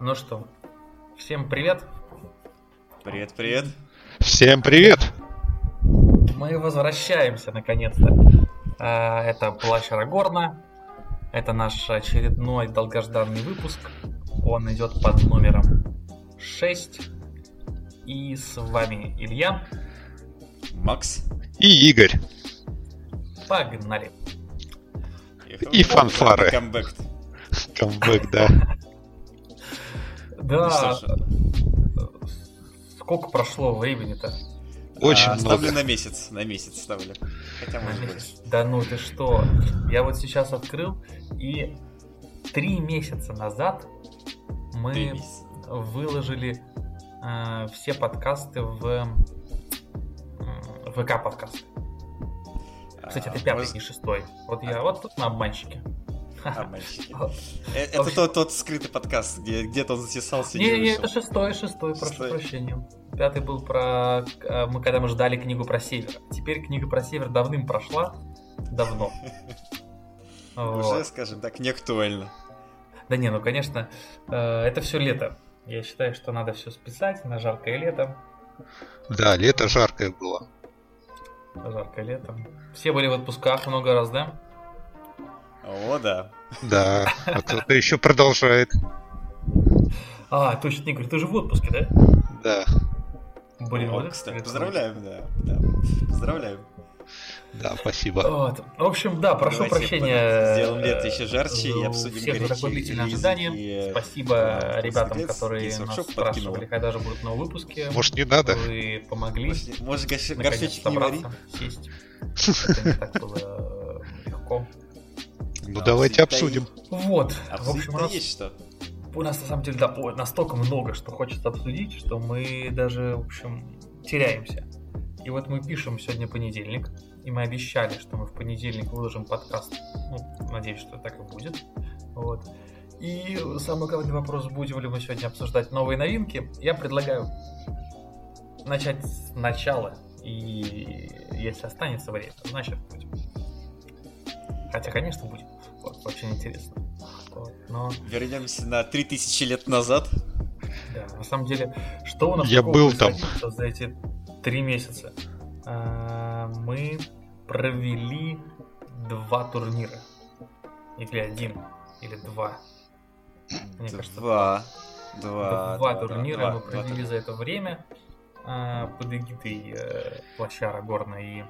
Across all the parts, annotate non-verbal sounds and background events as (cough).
Ну что, всем привет. Привет, привет. Всем привет. Мы возвращаемся наконец-то. А, Это Плащ Арагорна. Это наш очередной долгожданный выпуск. Он идет под номером 6. И с вами Илья. Макс. И Игорь. Погнали. И фанфары. Камбэк. Камбэк, да. Да. Сколько прошло времени-то? Очень а, много. Ставлю на месяц, на месяц ставлю. Хотя, На может месяц. больше. Да ну ты что? Я вот сейчас открыл, и три месяца назад мы месяца. выложили э, все подкасты в м, ВК подкасты. Кстати, А, это пятый, может- не шестой. Вот я вот тут на обманщике. А, мальчики. Это тот, тот скрытый подкаст, где где-то он затесался Не, не это шестой, шестой, прошу Шестой. прощения. Пятый был про... э, Мы когда мы ждали книгу про север. Теперь книга про север давным прошла. Давно. (laughs) Уже, скажем так, не актуально. Да не, ну конечно, э, это все лето. Я считаю, что надо все списать на жаркое лето. Да, лето жаркое было. Жаркое лето. Все были в отпусках много раз, да? О, да. Да, а кто-то еще продолжает. А, точно, Игорь, ты же в отпуске, да? Да, Блин, О, вот кстати, поздравляем, да. да. Поздравляем. да, спасибо. Вот. В общем, да, прошу Давайте прощения. сделаем лето еще жарче и у обсудим всех за такое горячие длительное ожидание. и, Спасибо э, ребятам, Games- которые нас спрашивали, подкинуло. когда же будут новые выпуски. Может, не надо? Вы помогли. Может, может, горш- наконец горшочек не вари? сесть. Это не так было э, легко. Ну, давайте обсудим. Вот. В общем, у нас есть что. У нас на самом деле да, настолько много, что хочется обсудить, что мы даже, в общем, теряемся. И вот мы пишем сегодня понедельник, и мы обещали, что мы в понедельник выложим подкаст. Ну, надеюсь, что так и будет. Вот. И самый главный вопрос, будем ли мы сегодня обсуждать новые новинки, я предлагаю начать сначала. И если останется время, значит будем. Хотя, конечно, будет. Вот, очень интересно. Вот, но Вернемся на 3000 лет назад. Да, на самом деле, что у нас Я был там. за эти три месяца? А, Мы провели два турнира. Или один, или два. Мне кажется, Два. Два. Два да, турнира два, мы два провели турнира. за это время а, под эгидой э, Плащара Горна. И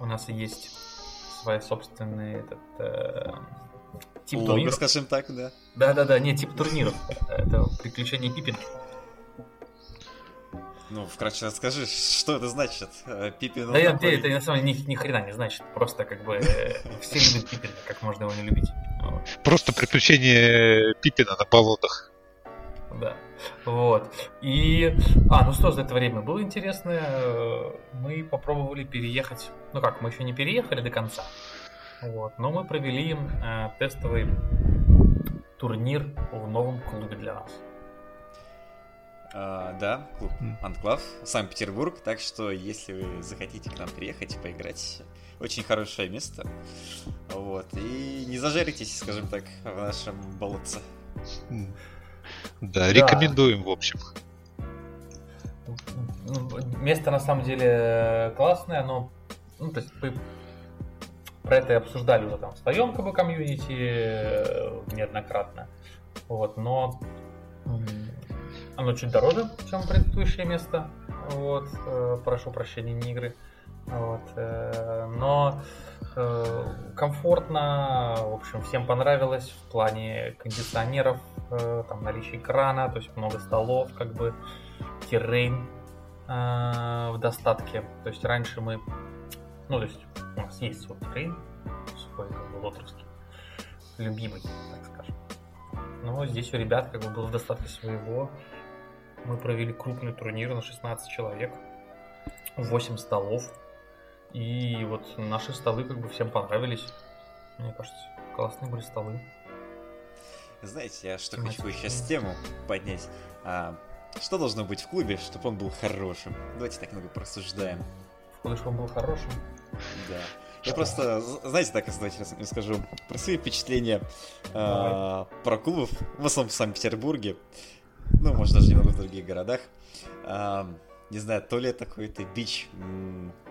у нас есть свой собственный этот, э, тип Лого, турниров. скажем так, да. Да-да-да, не тип турниров. Это приключения Пиппина. Ну, вкратце расскажи, что это значит? Э, Пиппин... Да я, такой- это на самом деле ни, ни хрена не значит. Просто как бы э, все любят Пиппина, как можно его не любить. Вот, Просто приключение Пиппина на болотах. да. Вот. И. А, ну что за это время было интересно. э, Мы попробовали переехать. Ну как, мы еще не переехали до конца. Вот. Но мы провели э, тестовый турнир в новом клубе для нас. А, да, клуб. Анклав, Санкт-Петербург, так что если вы захотите к нам приехать, поиграть, очень хорошее место. Вот, и не зажаритесь, скажем так, в нашем болотце. М. Да, рекомендуем, в общем. Место на самом деле классное, но ну, то есть мы про это и обсуждали уже там в своем как бы, комьюнити э, неоднократно. Вот, но оно чуть дороже, чем предыдущее место. Вот, э, прошу прощения, не игры. Вот, э, но э, комфортно, в общем, всем понравилось в плане кондиционеров, э, там наличие экрана, то есть много столов, как бы террейн в достатке. То есть раньше мы, ну то есть у нас есть свой террейн, свой как бы лотровский, любимый, так скажем. Но здесь у ребят как бы было в достатке своего. Мы провели крупный турнир на 16 человек, 8 столов. И вот наши столы как бы всем понравились. Мне кажется, классные были столы. Знаете, я что Тематика. хочу сейчас тему поднять. А, что должно быть в клубе, чтобы он был хорошим? Давайте так много порассуждаем. Чтобы он был хорошим. Да. Я просто, знаете, так, давайте расскажу про свои впечатления э, про клубов, в основном в Санкт-Петербурге, ну, может, даже немного в других городах. Э, не знаю, то ли это какой-то бич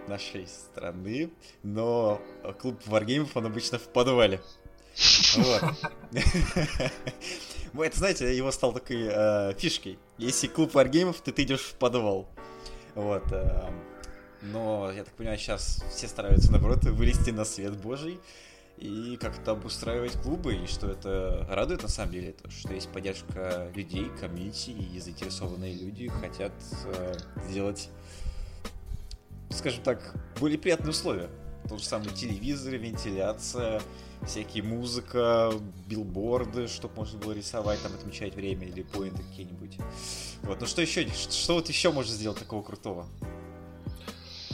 нашей страны, но клуб варгеймов, он обычно в подвале. Вот. (laughs) Это, знаете, его стал такой э, фишкой. Если клуб варгеймов, то ты идешь в подвал. Вот. Э, но, я так понимаю, сейчас все стараются, наоборот, вылезти на свет божий и как-то обустраивать клубы, и что это радует на самом деле, то, что есть поддержка людей, комьюнити, и заинтересованные люди хотят э, сделать, скажем так, более приятные условия. Тот же самый телевизор, вентиляция, всякие музыка, билборды, чтобы можно было рисовать, там отмечать время или поинты какие-нибудь. Вот, ну что еще, что, что вот еще можно сделать такого крутого?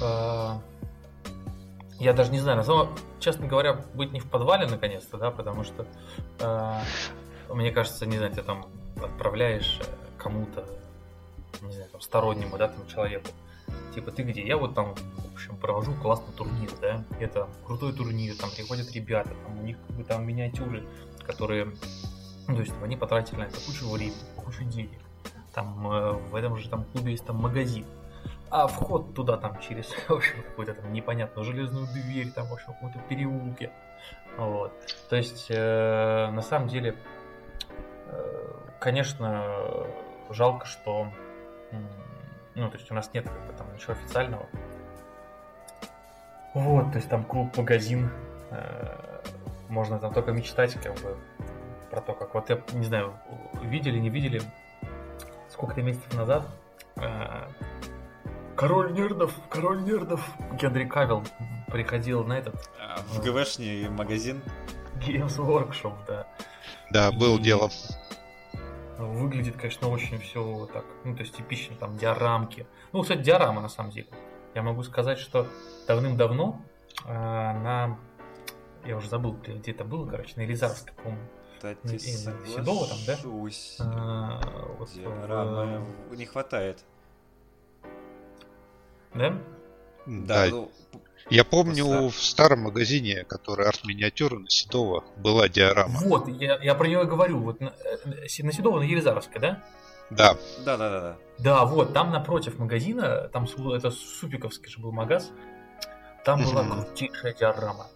А, я даже не знаю, но, честно говоря, быть не в подвале наконец-то, да, потому что э, мне кажется, не знаю, ты там отправляешь э, кому-то, не знаю, там, стороннему, да, там, человеку, типа, ты где? Я вот там, в общем, провожу классный турнир, да, это крутой турнир, там приходят ребята, там у них как бы там миниатюры, которые, ну, то есть они потратили на это кучу времени, кучу денег, там э, в этом же там клубе есть там магазин, а вход туда там через, (laughs) в общем, какую-то там непонятную железную дверь, там, в общем, в каком-то переулке. Вот. То есть, э, на самом деле, э, конечно, жалко, что ну, то есть у нас нет как бы, там ничего официального. Вот, то есть там клуб, магазин, э, можно там только мечтать как бы про то, как вот я не знаю, видели, не видели, сколько-то месяцев назад э, Король нердов, король нердов. Генри Кавилл приходил на этот... А, в ГВшний магазин? Games Workshop, да. Да, был И... дело. Выглядит, конечно, очень все так, ну, то есть типично, там, диорамки. Ну, кстати, диорама, на самом деле. Я могу сказать, что давным-давно э, на... Я уже забыл, где это было, короче, на Елизарской, по-моему. Кстати, Седова там, да? А, вот в... не хватает. Да? Да. Ну, я помню просто... в старом магазине, который арт-миниатюра на Седова, была диорама. Вот, я, я про нее говорю. Вот на, э, на Седова, на Елизаровской, да? Да. Да, да, да, да. Да, вот, там напротив магазина, там это Супиковский же был магаз, там была крутейшая диорама.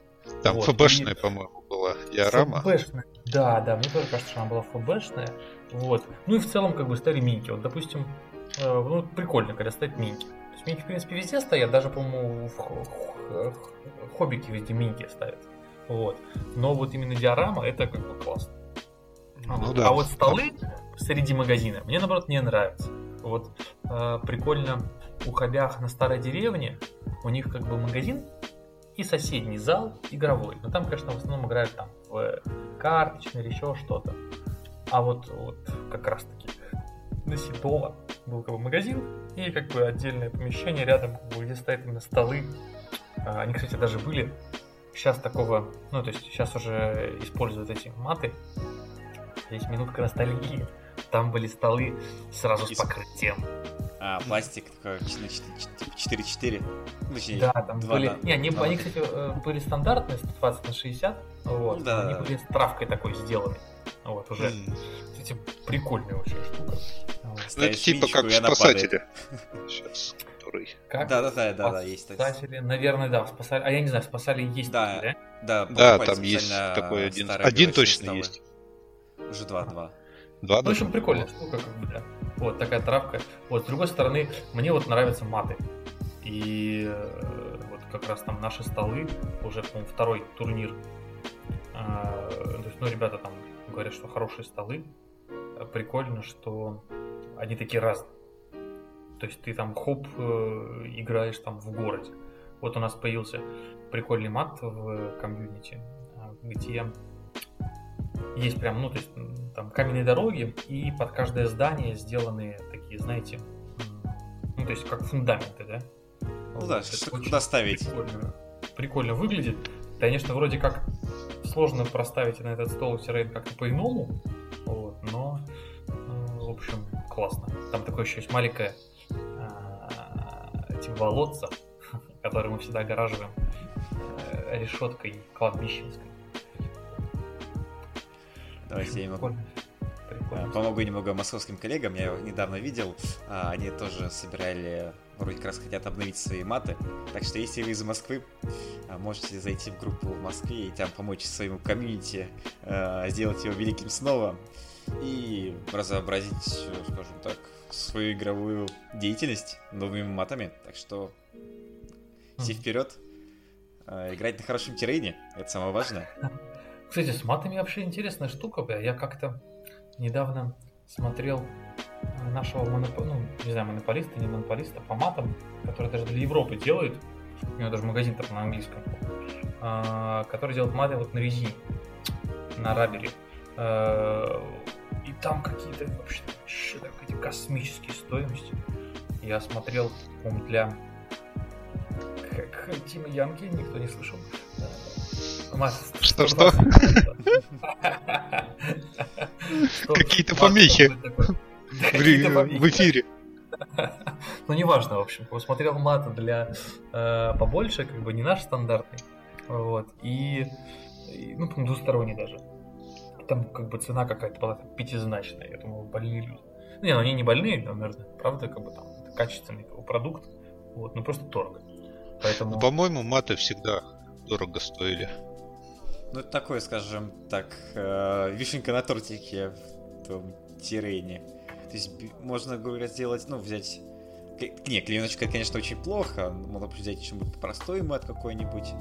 Там вот, ФБшная, и... по-моему, была диорама. ФБшная, да, да, мне тоже кажется, что она была ФБшная. Вот. Ну и в целом, как бы, стали миньки. Вот, допустим, э, ну, прикольно, когда стоят миньки. Минки, в принципе, везде стоят, даже, по-моему, в хоббике везде минки ставят. Вот. Но вот именно диорама это как бы классно. Ну, да. А вот столы среди магазина мне наоборот не нравятся. Вот э, прикольно у хобях на старой деревне у них как бы магазин и соседний зал игровой. Но там, конечно, в основном играют там в карточный или еще что-то. А вот, вот как раз таки на Седова был как бы магазин и как бы отдельное помещение рядом, как бы, где стоят именно столы. А, они, кстати, даже были. Сейчас такого, ну, то есть сейчас уже используют эти маты. Здесь минутка ностальгии. Там были столы сразу с покрытием. А, пластик такой 4-4. Ну, да, там 2, были. Да. Не, они, они, кстати, э, были стандартные, 120 на 60. Вот. Да, они да, были с травкой такой сделаны. Вот, уже. Mm. Кстати, прикольная очень штука. Ну, это типа как спасатели. Сейчас. Как? Да, да, да, да, да, есть. Спасатели, наверное, да, спасали. А я не знаю, спасали есть да, такие, да? Да, да, там есть такой один. Один точно есть. Уже два, два. Два, ну, в общем, прикольная штука, как бы, да. Вот такая травка. Вот, с другой стороны, мне вот нравятся маты. И э, вот как раз там наши столы, уже, по-моему, второй турнир. А, то есть, ну, ребята там говорят, что хорошие столы. Прикольно, что они такие разные. То есть ты там хоп э, играешь там в городе. Вот у нас появился прикольный мат в комьюнити, а, где есть прям, ну, то есть там каменные дороги, и под каждое здание сделаны такие, знаете, ну, то есть как фундаменты, да? Ну вот, да, что куда ставить. Прикольно, прикольно выглядит. Конечно, вроде как сложно проставить на этот стол террейн как-то по-иному, вот, но, э, в общем, классно. Там такое еще есть маленькое типа болотца, (laughs) которое мы всегда огораживаем решеткой кладбищенской. Давайте я Прикольно. помогу немного московским коллегам. Я недавно видел, а, они тоже собирали, вроде как раз хотят обновить свои маты. Так что если вы из Москвы, а, можете зайти в группу в Москве и там помочь своему комьюнити а, сделать его великим снова и разнообразить, скажем так, свою игровую деятельность новыми матами. Так что все вперед, играть на хорошем террейне, это самое важное. (laughs) Кстати, с матами вообще интересная штука, бля. Я как-то недавно смотрел нашего моноп... ну, не знаю, монополиста, не монополиста по матам, который даже для Европы делает. У него даже магазин там на английском. А, который делает маты вот на резине, на рабере. А, и там какие-то вообще, вообще эти космические стоимости. Я смотрел, по для Тима Янки, никто не слышал. Что-что? Какие-то помехи в эфире. Ну, неважно, в общем. Посмотрел мат для э, побольше, как бы не наш стандартный. Вот. И, ну, двусторонний даже. Там как бы цена какая-то была пятизначная. Я думал, больные люди. Не, ну они не больные, наверное. Правда, как бы там качественный продукт. Вот, ну просто дорого. Поэтому... Ну, по-моему, маты всегда дорого стоили. Ну, это такое, скажем так, э, вишенка на тортике в том террейне. То есть можно, говоря, сделать, ну, взять... Не, клееночка, конечно, очень плохо. Можно взять что-нибудь простой мат какой-нибудь.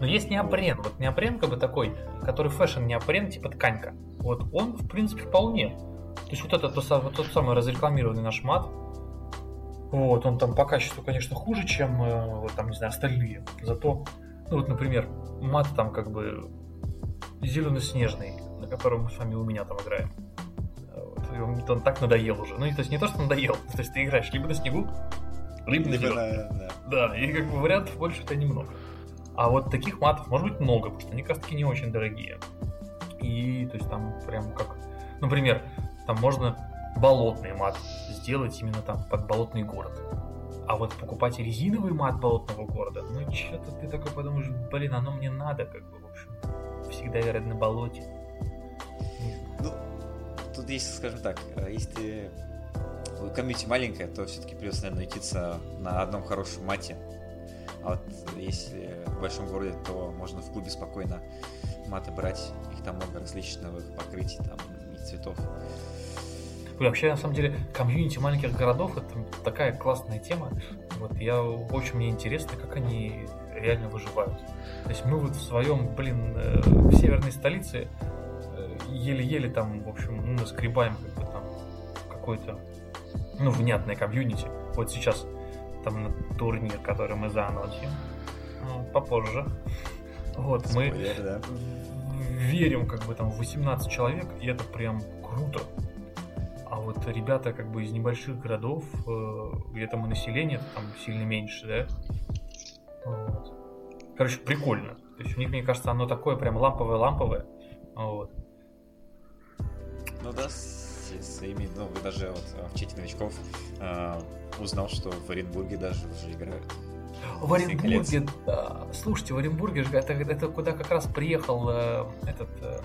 Но есть неопрен. Вот. неопрен как бы такой, который fashion неопрен, типа тканька. Вот он, в принципе, вполне. То есть вот это то, вот тот самый разрекламированный наш мат. Вот, он там по качеству, конечно, хуже, чем, э, вот там, не знаю, остальные. Зато, ну вот, например, мат там как бы зелено-снежный, на котором мы с вами у меня там играем. Вот. Он, так надоел уже. Ну, то есть не то, что надоел, (laughs) то есть ты играешь либо на снегу, либо на зеленом. Да. да, и как бы вариантов больше у немного. А вот таких матов может быть много, потому что они как раз таки не очень дорогие. И то есть там прям как, например, там можно болотный мат сделать именно там под болотный город. А вот покупать резиновый мат болотного города, ну что-то ты такой подумаешь, блин, оно мне надо, как бы, в общем всегда играть на болоте. Ну, тут есть, скажем так, э, если комьюнити маленькая, то все-таки придется, наверное, учиться на одном хорошем мате. А вот если в большом городе, то можно в клубе спокойно маты брать. Их там много различных покрытий там, и цветов. Вообще, на самом деле, комьюнити маленьких городов это такая классная тема. Вот я очень мне интересно, как они реально выживают. То есть мы вот в своем, блин, э, в северной столице э, еле-еле там, в общем, ну, наскребаем как бы там какой-то, ну, внятное комьюнити. Вот сейчас там на турнир, который мы заанонсим, ну, попозже. Вот, Спойлер, мы да. верим как бы там в 18 человек, и это прям круто. А вот ребята как бы из небольших городов, э, где там и население там сильно меньше, да, вот. Короче, прикольно. То есть у них, мне кажется, оно такое прям ламповое-ламповое. Вот. Ну да, с, своими, ну вы даже вот а, в чате новичков э, узнал, что в Оренбурге даже уже играют. В Оренбурге, да. Слушайте, в Оренбурге же это, это куда как раз приехал э, этот э,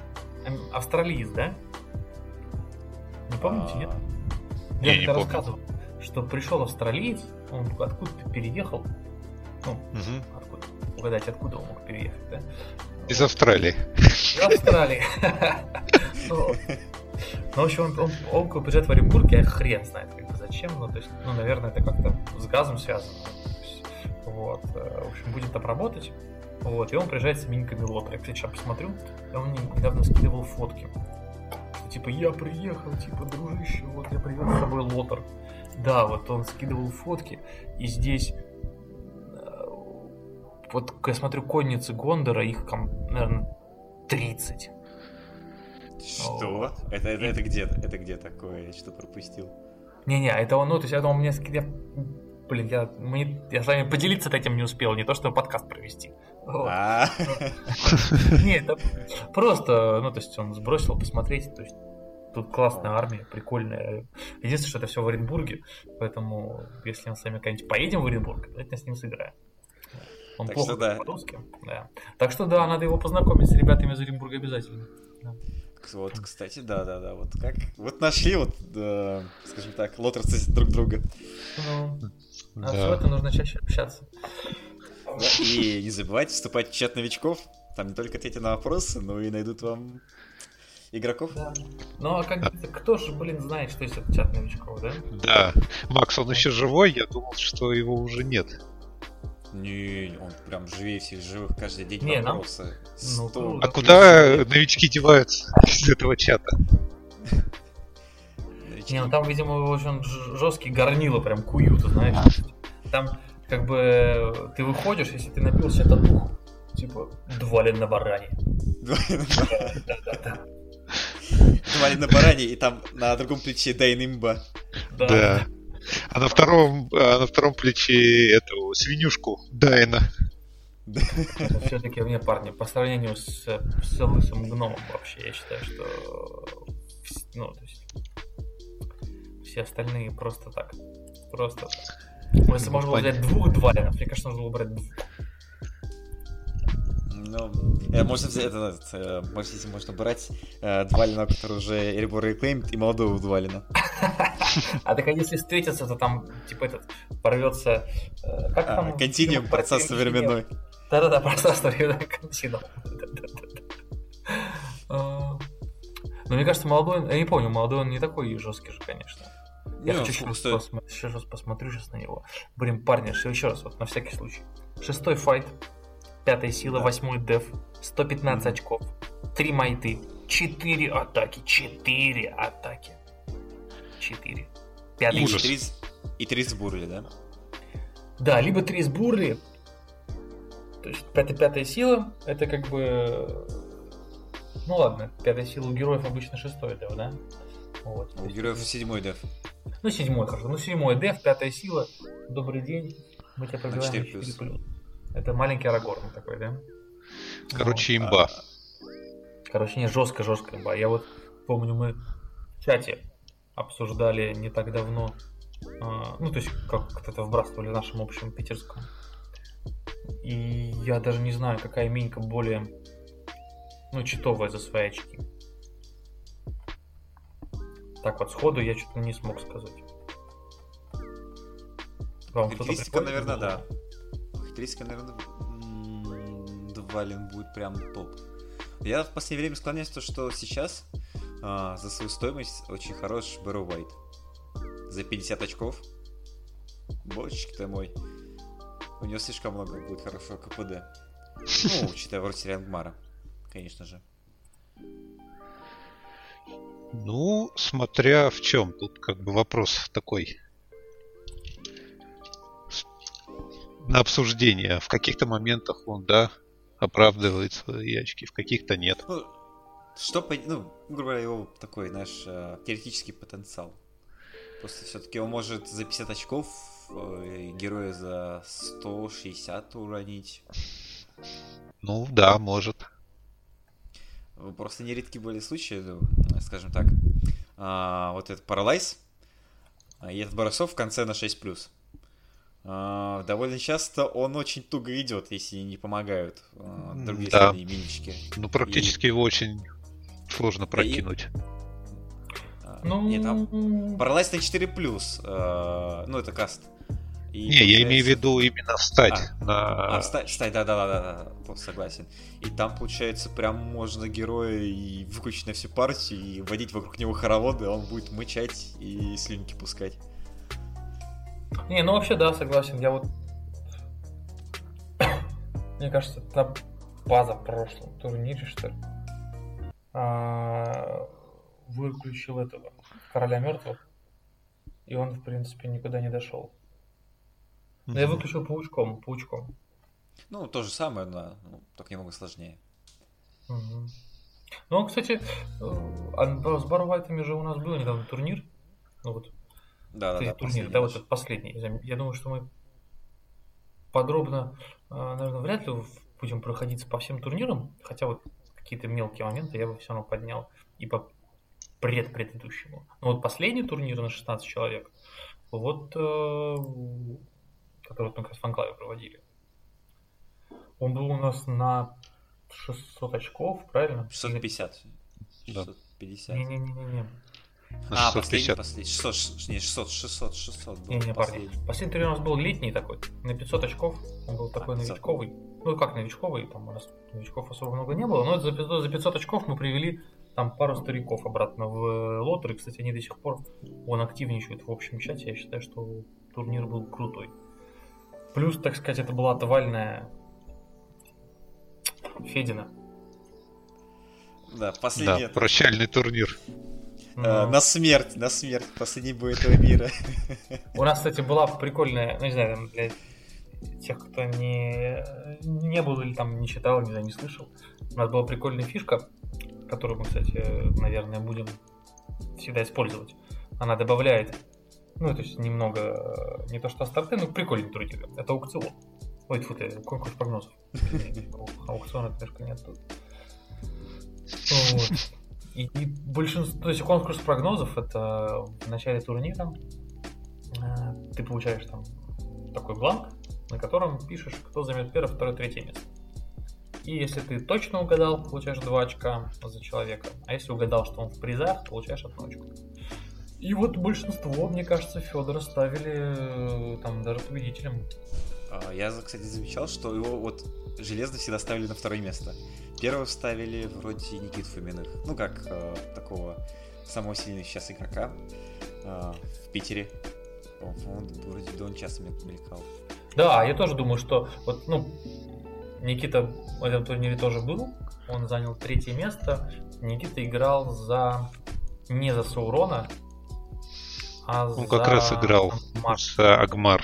австралиец, да? Не помните, а... нет? Я, Я не рассказывал, что пришел австралиец, он откуда-то переехал, ну, угу. откуда, угадать, откуда он мог переехать, да? Из Австралии. Из Австралии. (laughs) Ну, ну, в общем, он, он, он приезжает в Оренбург, я хрен знает, как бы зачем, ну, то есть, ну, наверное, это как-то с газом связано. вот, э, в общем, будет там работать. Вот, и он приезжает с миньками лотера. Я, кстати, сейчас посмотрю, и он недавно скидывал фотки. Типа, я приехал, типа, дружище, вот я привез с собой лотер. Да, вот он скидывал фотки, и здесь вот я смотрю конницы Гондора, их там, наверное, 30. Что? Вот. Это, это, это где? Это где такое? Я что пропустил? Не-не, это он, ну, то есть это у меня... Я, блин, я, мне, я с вами поделиться этим не успел, не то, что подкаст провести. А. (laughs) Не, это просто, ну, то есть он сбросил посмотреть, то есть тут классная армия, прикольная. Единственное, что это все в Оренбурге, поэтому если мы с вами когда-нибудь поедем в Оренбург, обязательно с ним сыграем. Он так плохо что, да. по-русски. Да. Так что да, надо его познакомить с ребятами из Оренбурга обязательно. Да. Вот, кстати, да, да, да. Вот как. Вот нашли, вот, да, скажем так, лотерцы друг друга. Ну, а да. это нужно чаще общаться. Да, и не забывайте вступать в чат новичков. Там не только ответят на вопросы, но и найдут вам игроков. Да. Ну а как кто же, блин, знает, что есть этот чат новичков, да? Да. Макс, он еще живой, я думал, что его уже нет. Не, он прям живее всех живых каждый день не, вопросы. Нам... Ну, а куда новички деваются из этого чата? Не, ну там, видимо, очень жесткий горнило прям куют, знаешь. Там как бы ты выходишь, если ты напился, это дух. Типа, двалин на баране. Двалин на баране. Двалин на баране, и там на другом плече Дайн Имба. Да. А на втором, а на втором плече эту свинюшку Дайна. Все-таки мне, парни, по сравнению с, с лысым гномом вообще, я считаю, что ну, то есть, все остальные просто так. Просто так. Если можно было взять двух двалинов, мне кажется, нужно было брать двух. Ну, э, можно взять, это, это, можно, можно брать э, Двалина, который уже Эребор реклеймит, и молодого Двалина. А так а если встретиться, то там, типа, этот, порвется... Э, как а, там? Континуум, пространство временной. Да-да-да, пространство временной континуум. (laughs) Но мне кажется, молодой, я не помню, молодой он не такой жесткий же, конечно. Я не, хочу посмотри, еще раз посмотрю сейчас на него. Блин, парни, еще раз, вот на всякий случай. Шестой файт, пятая сила, восьмой деф, 115 mm-hmm. очков, три майты, четыре атаки, четыре атаки. четыре. Пятый и, три, и три с бурли, да? Да, либо три с бурли, то есть пятая, пятая сила, это как бы... Ну ладно, пятая сила у героев обычно шестой деф, да? Вот, у героев седьмой деф. Ну, седьмой, хорошо. Ну, седьмой деф, пятая сила. Добрый день. Мы тебя пробиваем 4 плюс. 4 плюс. Это маленький Арагорн такой, да? Короче, вот. имба. Короче, не жестко, жестко имба. Я вот помню, мы в чате обсуждали не так давно, а, ну, то есть, как это вбрасывали в нашем общем питерском. И я даже не знаю, какая минька более, ну, читовая за свои очки. Так вот, сходу я что-то не смог сказать. Вам Характеристика, наверное, да. Характеристика, наверное, Двалин будет прям топ. Я в последнее время склоняюсь то, что сейчас а, за свою стоимость очень хорош Бэрроу Уайт. За 50 очков. Бочечки ты мой. У него слишком много будет хорошего КПД. Ну, (laughs) учитывая вроде Риангмара, конечно же. Ну, смотря в чем. Тут как бы вопрос такой. На обсуждение. В каких-то моментах он, да, оправдывает свои очки, в каких-то нет. Ну, что, ну, грубо говоря, его такой, знаешь, э, теоретический потенциал. Просто все-таки он может за 50 очков э, героя за 160 уронить. Ну да, может. Просто нередки были случаи, ну, скажем так, а, вот этот а, и этот Боросов в конце на 6+. А, довольно часто он очень туго идет, если не помогают а, другие да. минички. Ну, практически и... его очень сложно прокинуть. И... А, ну... Нет, там Paralyze на 4+, а, ну, это каст. И не, получается... я имею в виду именно стать. А, на... а стать, стать, да, да, да, да, согласен. И там, получается, прям можно героя и выключить на всю партию, и водить вокруг него хороводы, он будет мычать и слюнки пускать. Не, ну вообще да, согласен. Я вот... (coughs) Мне кажется, это база в прошлом турнире, что ли. А... Выключил этого короля мертвых. И он, в принципе, никуда не дошел. Но я выключил паучком, паучком. Ну, то же самое, но ну, только немного сложнее. Угу. Ну, кстати, э, а с Барвайтами же у нас был недавно турнир. Ну вот. Да, да, да. Турнир, да, вот этот последний. Я думаю, что мы подробно, э, наверное, вряд ли будем проходиться по всем турнирам, хотя вот какие-то мелкие моменты я бы все равно поднял и по предпредыдущему. Но вот последний турнир на 16 человек, вот э, которые мы как раз в Анклаве проводили. Он был у нас на 600 очков, правильно? 650. 650. Не-не-не-не. А, последний, последний. 600, не, 600, 600, 600 был не, не, парни. Последний турнир у нас был летний такой, на 500 очков. Он был такой а, новичковый. Ну, как новичковый, там у нас новичков особо много не было, но за 500, за 500 очков мы привели там пару стариков обратно в лотер. И, кстати, они до сих пор, он активничает в общем чате. Я считаю, что турнир был крутой. Плюс, так сказать, это была отвальная Федина. Да, последний. Да, прощальный турнир. Э, на смерть, на смерть, последний бой этого мира. У нас, кстати, была прикольная, ну не знаю, там, для тех, кто не, не был или там не читал, не знаю, не слышал. У нас была прикольная фишка, которую мы, кстати, наверное, будем всегда использовать. Она добавляет, ну, то есть немного, не то что старты, но прикольный трудик. Это аукцион. Ой, фу ты, конкурс прогнозов. (laughs) Аукциона, конечно, нет тут. Вот. И, и большинство, то есть конкурс прогнозов это в начале турнира э, ты получаешь там такой бланк, на котором пишешь, кто займет первое, второе, третье место. И если ты точно угадал, получаешь 2 очка за человека. А если угадал, что он в призах, получаешь одну очку. И вот большинство, мне кажется, Федора ставили э, там даже победителем. А, я, кстати, замечал, что его вот железно всегда ставили на второе место. Первого ставили вроде Никит Фоминых. Ну, как э, такого самого сильного сейчас игрока э, в Питере. По-моему, вроде Дон часто мелькал. Да, я тоже думаю, что вот, ну, Никита в этом турнире тоже был. Он занял третье место. Никита играл за не за Саурона, а Он за... как раз играл Агмар. за Агмар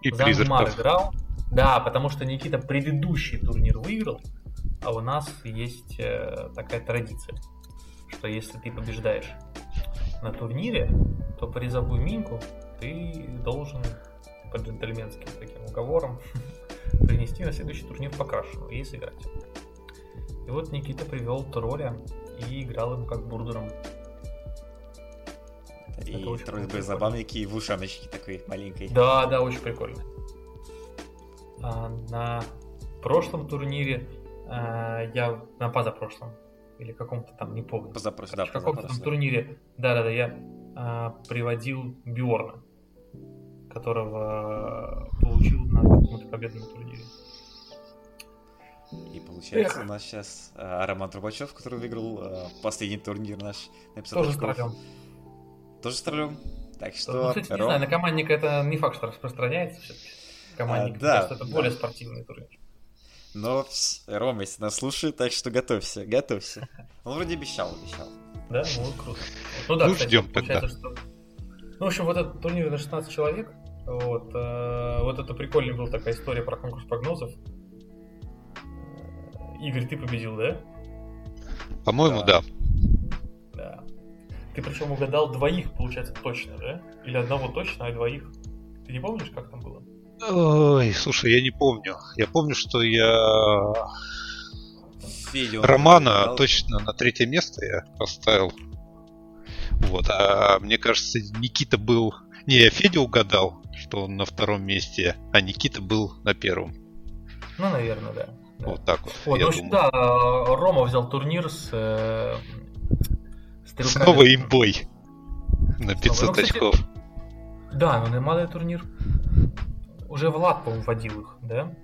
и за призраков. Агмар играл. Да, потому что Никита предыдущий турнир выиграл, а у нас есть э, такая традиция, что если ты побеждаешь на турнире, то призовую минку ты должен по джентльменским таким уговорам (laughs) принести на следующий турнир покрашенную и сыграть. И вот Никита привел тролля и играл им как бурдером. И тролль был забавненький, и в ушаночке такой маленькой. Да, да, очень прикольно. А на прошлом турнире я на позапрошлом или каком-то там, не помню. Позапрошлом, да, В каком-то там турнире, да-да-да, я а, приводил Биорна, которого получил на каком-то победном турнире. И получается Эх. у нас сейчас а, Роман Трубачев, который выиграл а, последний турнир наш на 500 Тоже очков. Тоже с Так что, ну, кстати, Ром... не знаю, на командника это не факт, что распространяется Командник, а, да, кажется, это да. более спортивный турнир. Но Рома, если нас слушает, так что готовься, готовься. Он вроде обещал, обещал. Да, ну круто. Ну да, ну, кстати, ждем тогда. Что... Ну, в общем, вот этот турнир на 16 человек. Вот, э, вот это прикольная была такая история про конкурс прогнозов. Игорь, ты победил, да? По-моему, да. Да. Ты причем угадал двоих, получается, точно, да? Или одного точно, а двоих. Ты не помнишь, как там было? Ой, слушай, я не помню. Я помню, что я Федю Романа точно на третье место я поставил. Вот, а мне кажется, Никита был... Не, я Федя угадал, что он на втором месте, а Никита был на первом. Ну, наверное, да. да. Вот так вот. Вот, в общем, да, Рома взял турнир с э, Снова имбой. На 500 ну, очков. Да, но нормальный турнир. Уже Влад, по-моему, водил их, да?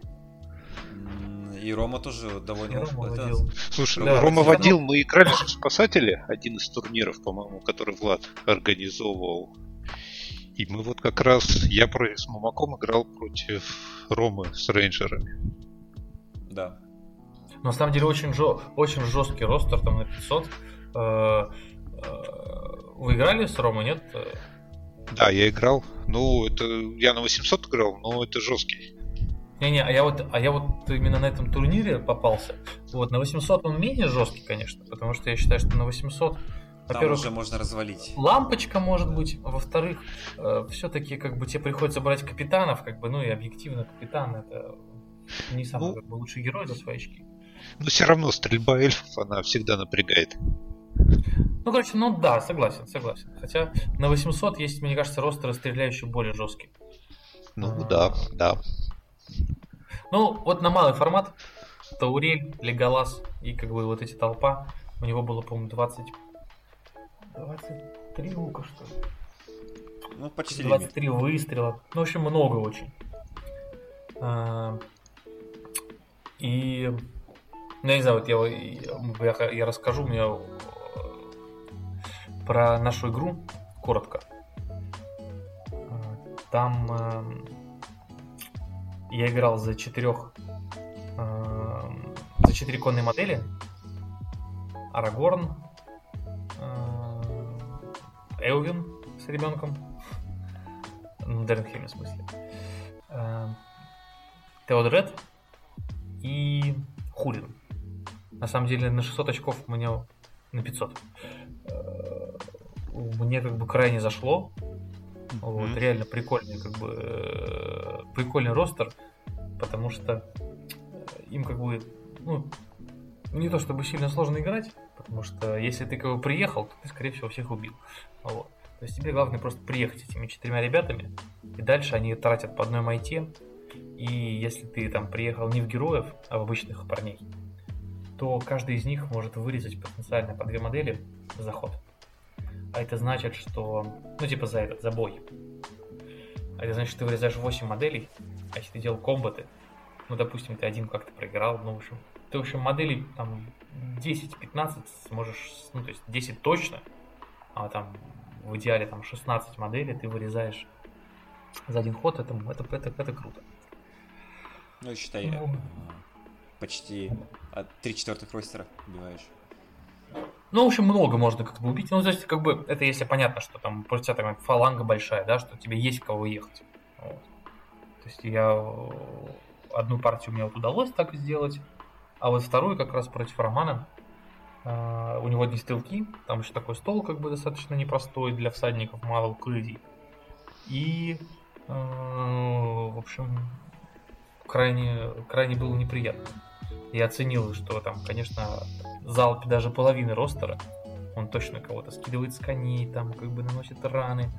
И Рома тоже довольно... И Рома это... водил. Слушай, да, Рома водил, мы играли в спасатели, один из турниров, по-моему, который Влад организовывал. И мы вот как раз, я с Мамаком играл против Ромы с рейнджерами. Да. Но на самом деле очень, жё... очень жесткий ростер там на 500. Вы играли с Ромой, нет? Да, я играл. Ну, это я на 800 играл, но это жесткий. Не-не, а я вот, а я вот именно на этом турнире попался. Вот на 800 он менее жесткий, конечно, потому что я считаю, что на 800 во-первых, уже можно развалить. Лампочка может быть, а во-вторых, э, все-таки как бы тебе приходится брать капитанов, как бы, ну и объективно капитан это не самый ну, как бы, лучший герой за свои очки. Но все равно стрельба эльфов, она всегда напрягает. Ну, короче, ну да, согласен, согласен. Хотя на 800 есть, мне кажется, ростеры, стреляющие более жесткие. Ну, а, да, да. Ну, вот на малый формат Таурель, Леголас и как бы вот эти толпа, у него было, по-моему, 20... 23 лука, что ли? Ну, почти 23 лимит. выстрела. Ну, в общем, много очень. А, и... Ну, я не знаю, вот я, я, я расскажу мне э, про нашу игру коротко. А, там э, я играл за четырех э, за четыре конные модели. Арагорн, э, Элвин с ребенком. Ну, в смысле. Э, Теодред и Хурин. На самом деле на 600 очков у меня на 500. Э, мне как бы крайне зашло. Вот, mm-hmm. реально прикольный, как бы э, прикольный ростер, потому что им как бы ну, не то чтобы сильно сложно играть, потому что если ты бы приехал, то ты, скорее всего, всех убил. Вот. То есть тебе главное просто приехать этими четырьмя ребятами, и дальше они тратят по одной майте, и если ты там приехал не в героев, а в обычных парней, то каждый из них может вырезать потенциально по две модели за ход. А это значит, что... Ну, типа за этот, за бой. А это значит, что ты вырезаешь 8 моделей, а если ты делал комбаты, ну, допустим, ты один как-то проиграл, ну, в общем, ты, в общем, моделей там 10-15 сможешь, ну, то есть 10 точно, а там в идеале там 16 моделей ты вырезаешь за один ход, это, это, это, это круто. Ну, считай, ну, почти от 3 четвертых ростера убиваешь. Ну, в общем, много можно как-то убить. Ну, то есть, как бы, это если понятно, что там против тебя там фаланга большая, да, что тебе есть кого ехать. Вот. То есть я одну партию мне вот удалось так сделать, а вот вторую как раз против Романа. Uh, у него одни стрелки, там еще такой стол как бы достаточно непростой для всадников, мало укрытий. И, uh, в общем, крайне, крайне было неприятно. Я оценил, что там, конечно, залп даже половины ростера, он точно кого-то скидывает с коней, там как бы наносит раны,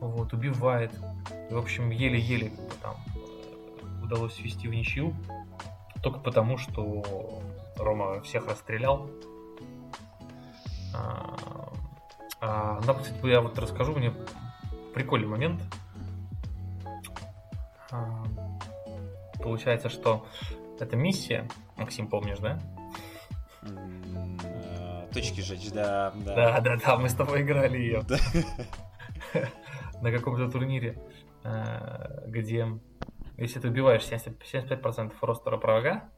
вот, убивает. И, в общем, еле-еле как бы, там удалось свести в ничью, только потому, что Рома всех расстрелял. А, а, да, кстати, я вот расскажу, мне прикольный момент. А, получается, что эта миссия, Максим, помнишь, да? Точки жечь, да, да. Да, да, мы с тобой играли ее. (laughs) На каком-то турнире, а, где если ты убиваешь 70, 75% ростера врага,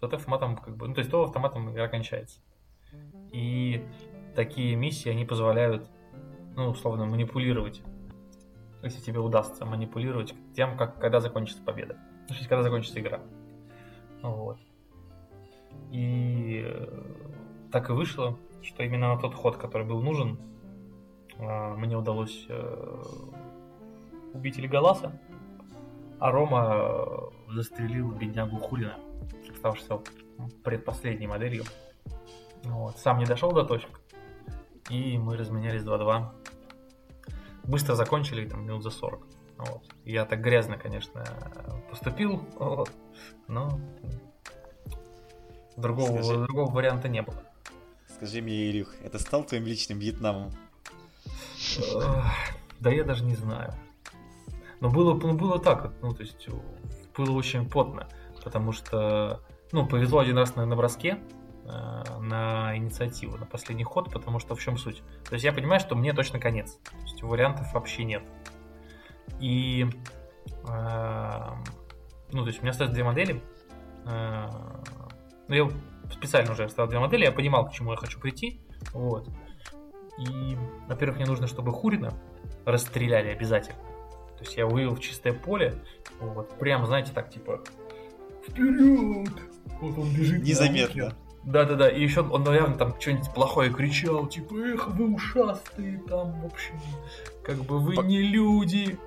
то ты автоматом как бы, ну то есть то автоматом игра кончается. И такие миссии, они позволяют, ну, условно, манипулировать. Если тебе удастся манипулировать тем, как, когда закончится победа. То есть, когда закончится игра. Вот. И так и вышло, что именно на тот ход, который был нужен, а, мне удалось э, убить Леголаса. А Рома э, застрелил беднягу Хулина, оставшегося предпоследней моделью. Вот. Сам не дошел до точек. И мы разменялись 2-2. Быстро закончили, там, минут за 40. Вот. Я так грязно, конечно, поступил, вот. Но другого, Скажи... другого варианта не было. Скажи мне, Илюх, это стал твоим личным Вьетнамом? Да я даже не знаю. Но было, ну, было так, ну, то есть было очень потно, потому что, ну, повезло один раз на, на броске, э, на инициативу, на последний ход, потому что в чем суть? То есть я понимаю, что мне точно конец, то есть вариантов вообще нет. И, э, ну, то есть у меня остается две модели, э, ну, я специально уже оставил две модели, я понимал, к чему я хочу прийти, вот. И, во-первых, мне нужно, чтобы Хурина расстреляли обязательно. То есть я вывел в чистое поле, вот, прям, знаете, так, типа, вперед! Вот он бежит. Незаметно. Да-да-да, и еще он, наверное, там что-нибудь плохое кричал, типа, эх, вы ушастые, там, в общем, как бы вы По... не люди.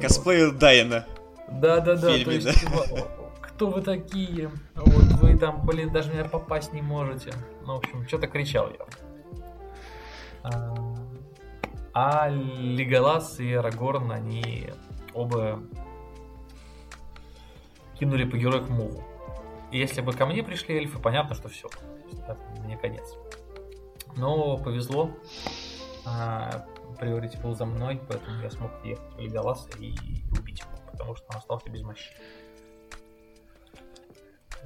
Косплей вот. Дайна. Да-да-да, то есть, да? типа, кто вы такие? Вот вы там, блин, даже меня попасть не можете. Ну, в общем, что-то кричал я. А, а Леголас и Арагорн, они оба кинули по герою к муву. И если бы ко мне пришли эльфы, понятно, что все. Мне конец. Но повезло. А, приоритет был за мной, поэтому я смог ехать в Леголаса и убить его, потому что он остался без мощи.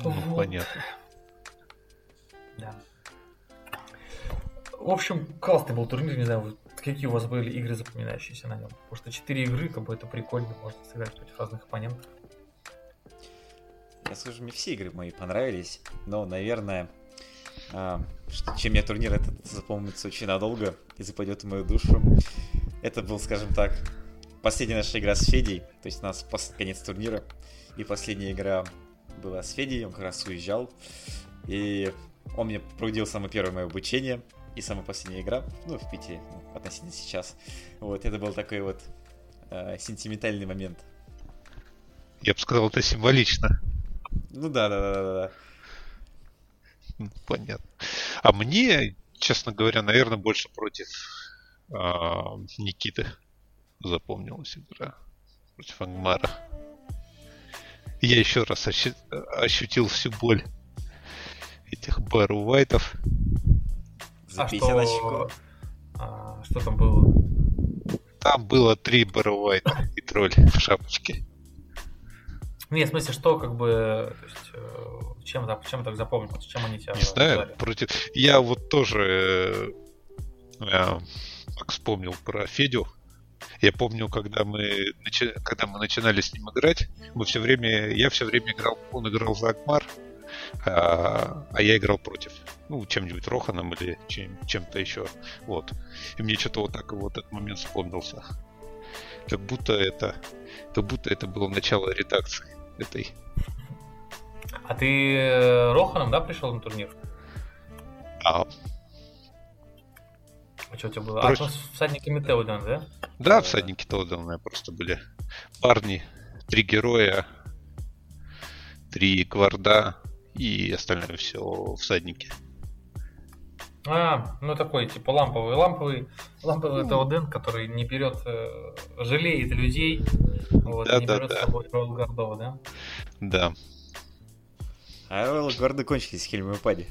Ну, вот. Понятно. Да. В общем, классный был турнир, не знаю, какие у вас были игры запоминающиеся на нем. Потому что 4 игры, как бы это прикольно, можно сыграть против разных оппонентов. Я скажу, мне все игры мои понравились, но, наверное, а, что, чем я турнир этот запомнится очень надолго и западет в мою душу. Это был, скажем так, последняя наша игра с Федей, то есть у нас конец турнира, и последняя игра была с Федей, он как раз уезжал, и он мне проводил самое первое мое обучение, и самая последняя игра, ну, в Питере, ну, относительно сейчас. Вот, это был такой вот э, сентиментальный момент. Я бы сказал, это символично. Ну да, да, да, да, да. Понятно. А мне, честно говоря, наверное, больше против э, Никиты запомнилась игра. Против Ангмара. Я еще раз ощу- ощутил всю боль этих Бэру Вайтов. За а что... А, что там было? Там было три Бэру Вайта и тролль в шапочке. Нет, в смысле, что как бы, то есть, э, чем, так, чем так запомнил, чем они тебя Не знаю, дали? против... Я вот тоже э, так вспомнил про Федю. Я помню, когда мы, начи... когда мы начинали с ним играть, мы все время, я все время играл, он играл за Акмар, а, а я играл против. Ну, чем-нибудь Роханом или чем- чем-то еще. Вот. И мне что-то вот так вот этот момент вспомнился. Как будто это, как будто это было начало редакции этой. А ты э, Роханом, да, пришел на турнир? А. А что у тебя было? Проще... А, всадниками Теоден, да? Да, всадники Теодена просто были парни, три героя, три гварда и остальное все всадники. А, ну такой, типа ламповый. Ламповый, ламповый это Оден, который не берет, э, жалеет людей, вот, да, не да, берет да. с собой Ройл Гордова, да? Да. А Ройл Гварды кончились в Хельме Паде.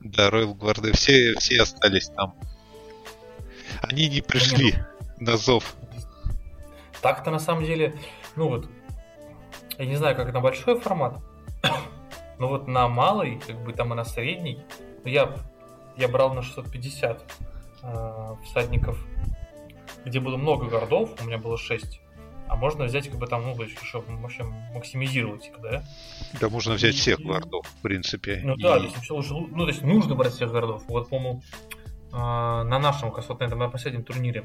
Да, Ройл Гварды, все, все остались там. Они не пришли на зов. Так-то на самом деле, ну вот, я не знаю, как на большой формат, (coughs) но вот на малый, как бы там и на средний, ну, я я брал на 650 э, всадников, где было много городов, у меня было 6. А можно взять, как бы там, ну, еще вообще максимизировать их, да? Да, можно взять и, всех городов, в принципе. Ну и... да, то есть, лучше, ну, то есть нужно брать всех городов. Вот, по-моему, на нашем, как вот на этом на последнем турнире,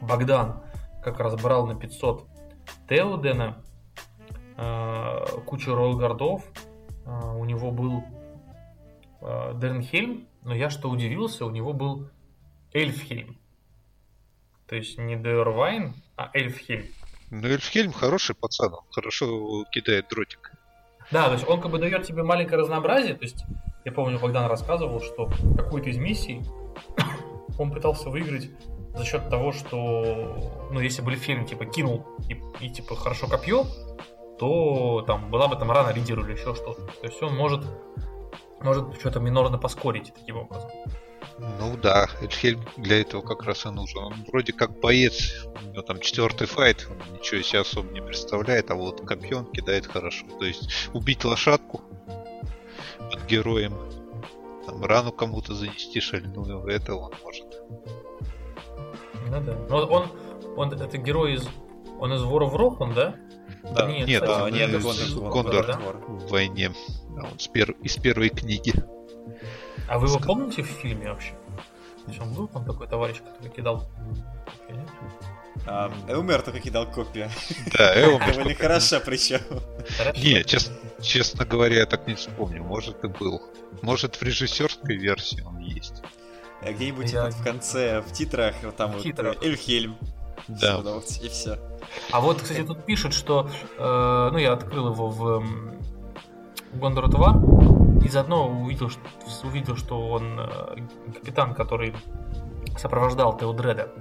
Богдан как раз брал на 500 Теодена, э, кучу э, у него был э, Дернхельм, но я что удивился, у него был Эльфхельм. То есть не Дервайн, а Эльфхельм. Ну, Эльфхельм хороший пацан, он хорошо кидает дротик. Да, то есть он как бы дает тебе маленькое разнообразие. То есть я помню, Богдан рассказывал, что какой-то из миссий он пытался выиграть за счет того, что, ну, если бы Эльфхельм типа кинул и, и типа хорошо копье, то там была бы там рана лидеру или еще что-то. То есть он может может что-то минорно поскорить таким образом. Ну да, Эльфхельм для этого как раз и нужен. Он вроде как боец, у него там четвертый файт, он ничего себе особо не представляет, а вот копье кидает хорошо. То есть убить лошадку под героем, там рану кому-то занести шальную, это он может. Ну да. Но он, он это герой из. Он из Воров Рохан, да? Да. Нет, нет, а, нет, нет Кондор, да? в войне. Да, он с пер... из первой книги. А вы его помните в фильме вообще? Он был там такой товарищ, который кидал а, Элмер только кидал копию. Да, Элмер. Довольно хорошо причем. Не, честно, честно говоря, я так не вспомню. Может и был. Может в режиссерской версии он есть. А где-нибудь я... в конце, в титрах, там вот э, Эльхельм. Да. И все. А вот, кстати, тут пишут, что... Э, ну, я открыл его в Гондор 2 и заодно увидел, что, увидел, что он э, капитан, который сопровождал Теодреда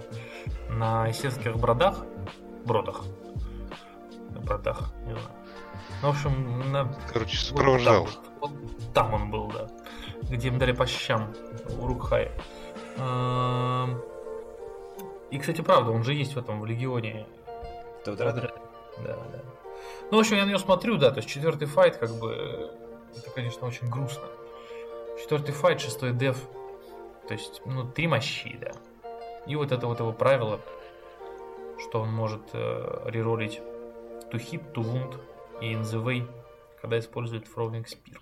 на исследовательских бродах, бродах, бродах, не знаю. Ну, в общем, на... Короче, сопровождал. Вот там, вот там он был, да. Где им дали по щам у Рукхай. И, кстати, правда, он же есть в этом, в Легионе. Да, да, да. Ну, в общем, я на нее смотрю, да, то есть четвертый файт, как бы, это, конечно, очень грустно. Четвертый файт, шестой деф, то есть, ну, три мощи, да. И вот это вот его правило, что он может э, реролить to hit, to wound и in the way, когда использует Throwing Spear.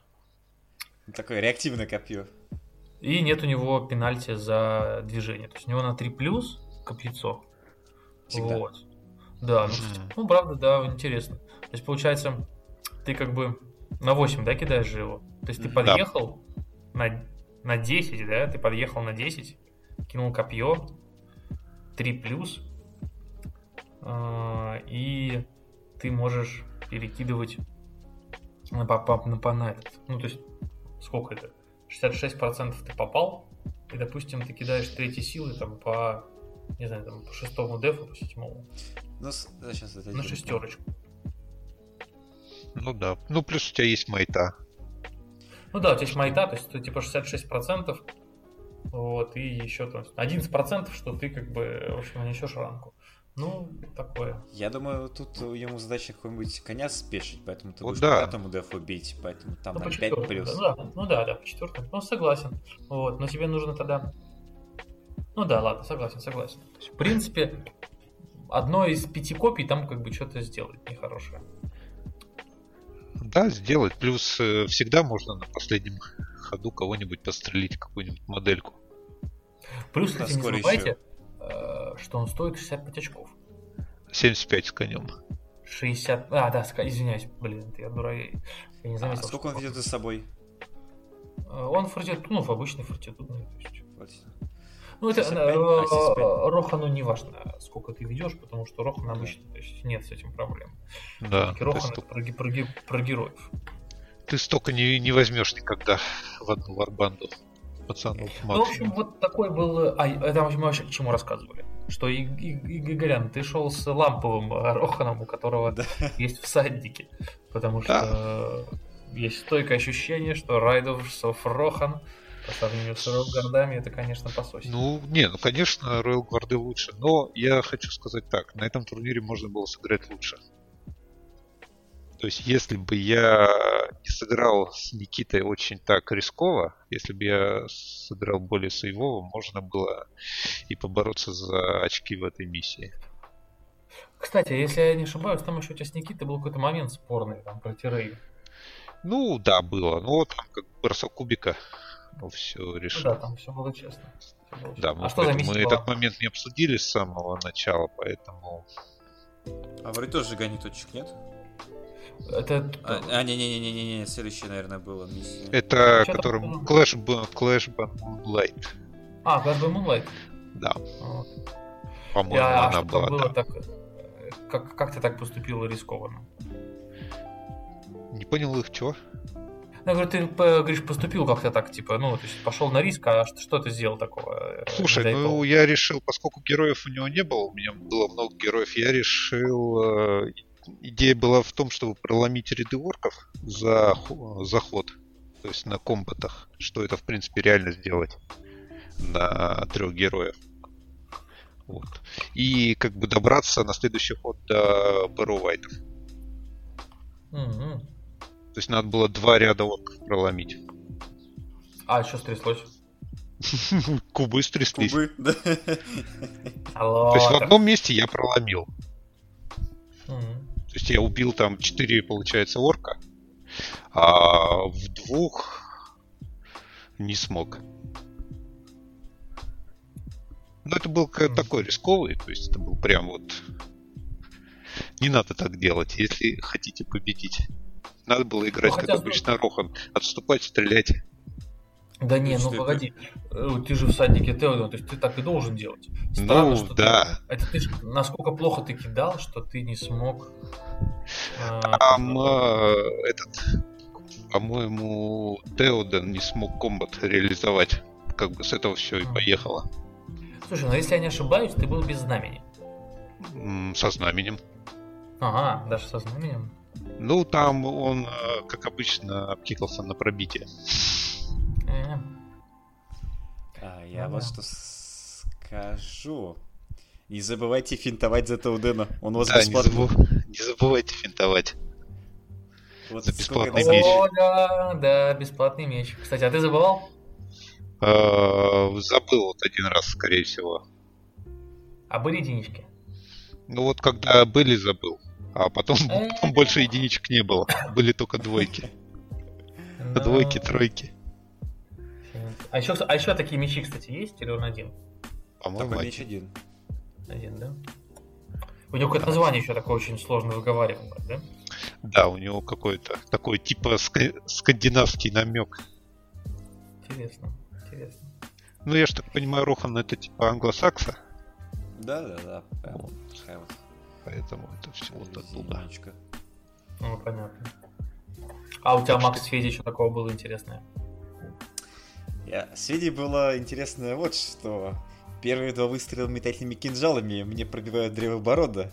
Такое реактивное копье. И нет у него пенальти за движение. То есть у него на 3 плюс копьецо. Всегда. Вот. Да, ну, mm. ну правда, да, интересно. То есть получается, ты как бы на 8, да, кидаешь же его? То есть ты подъехал да. на, на 10, да, ты подъехал на 10, кинул копье, 3 плюс, э, и ты можешь перекидывать на, на, на, на этот. Ну, то есть, сколько это? 66% ты попал, и, допустим, ты кидаешь третьей силы там по, не знаю, там по шестому дефу, по седьмому. Ну, сейчас это На шестерочку. Ну да. Ну, плюс у тебя есть майта. Ну да, у тебя есть майта, то есть ты типа 66%, вот, и еще там 11%, что ты как бы, в общем, нанесешь ранку. Ну, такое. Я думаю, тут ему задача какой-нибудь коня спешить, поэтому ты вот будешь да. по пятому дефу бить, поэтому там ну, на 5 плюс. Да, да, ну да, да, по четвертому. Ну, согласен. Вот, но тебе нужно тогда... Ну да, ладно, согласен, согласен. То есть, в принципе, одно из пяти копий там как бы что-то сделать нехорошее. Да, сделать. Плюс э, всегда можно на последнем ходу кого-нибудь пострелить, какую-нибудь модельку. Плюс, кстати, не забывайте, еще что он стоит 65 очков. 75 с конем. 60... А, да, извиняюсь, блин, я дурак. Я не заметил. А сколько он ведет за собой? Э, он фортитут, ну, обычный фортитутный. Ну, это 65, а, Рохану не важно, сколько ты ведешь, потому что Рохан обычно, то есть нет с этим проблем. Да. Рохан это про, про, про героев. Ты столько не, не возьмешь никогда в одну варбанду пацанов. Ну, в общем, вот такой был... А, это мы вообще к чему рассказывали? Что, и, и, Игорян, ты шел с ламповым Роханом, у которого да. есть всадники. Потому что да. есть стойкое ощущение, что Райдов Рохан по сравнению с Ройл Гардами, это, конечно, пососит. Ну, не, ну, конечно, Ройл Гарды лучше. Но я хочу сказать так, на этом турнире можно было сыграть лучше. То есть, если бы я не сыграл с Никитой очень так рисково, если бы я сыграл более сейвово, можно было и побороться за очки в этой миссии. Кстати, если я не ошибаюсь, там еще у тебя с Никитой был какой-то момент спорный, там, про Тирей. Ну, да, было. Ну, там как бросок кубика, все решил. Ну, да, там все было честно. Все было да, мы, а что мы этот момент не обсудили с самого начала, поэтому... А вроде тоже гонит точек, нет? Это... А, а, не-не-не-не-не, следующее, наверное, было миссия. Это, Что которым Clash, Clash Moonlight. А, Clash Moonlight? Да. Вот. По-моему, Я, она была, было так... Как, как ты так поступил рискованно? Не понял их, чего? Ну, говорю, ты говоришь, поступил как-то так, типа, ну, то есть пошел на риск, а что, что ты сделал такого? Э, Слушай, ну я решил, поскольку героев у него не было, у меня было много героев, я решил э, идея была в том, чтобы проломить ряды орков за заход, то есть на комбатах, что это в принципе реально сделать на трех героев. Вот. И как бы добраться на следующий ход до Бэровайтов. Mm-hmm. То есть надо было два ряда орков проломить. А, что стряслось? (laughs) Кубы стряслись. Кубы, да. То есть в одном месте я проломил. То есть я убил там 4, получается, орка, а в двух не смог. Но это был такой рисковый, то есть это был прям вот... Не надо так делать, если хотите победить. Надо было играть, ну, как обычно, Рохан. Отступать, стрелять. Да не, ну погоди, э, ты же в садике Теодора, то есть ты так и должен делать. Странно, ну, что да. Ты, это ты ж, насколько плохо ты кидал, что ты не смог... Э, Там э, этот, по-моему, Теоден не смог комбат реализовать. Как бы с этого все и поехало. Слушай, ну если я не ошибаюсь, ты был без знамени. Со знаменем. Ага, даже со знаменем. Ну, там он, э, как обычно, обкикался на пробитие. А, я ну, вот что скажу. Не забывайте финтовать за Таудена. Он у вас да, бесплатный. Не, забыв... не забывайте финтовать. Вот за бесплатный меч. О, да, да, бесплатный меч. Кстати, а ты забывал? А, забыл вот один раз, скорее всего. А были единички? Ну вот когда были, забыл. А потом, потом больше единичек не было. Были только двойки. (laughs) Ну. Двойки, тройки. А еще, а еще такие мечи, кстати, есть или он один? По-моему, Только меч один. Один, да? У него какое-то название еще такое очень сложно выговариваемое, да? Да, у него какой-то такой типа ска- скандинавский намек. Интересно, интересно. Ну, я же так понимаю, Рохан это типа англосакса. Да, да, да. Прям. Поэтому это все вот оттуда. Ну, понятно. А у тебя, Макс, Феди еще такого было интересное? Я... С Феди было интересное вот что. Первые два выстрела метательными кинжалами мне пробивают древо борода.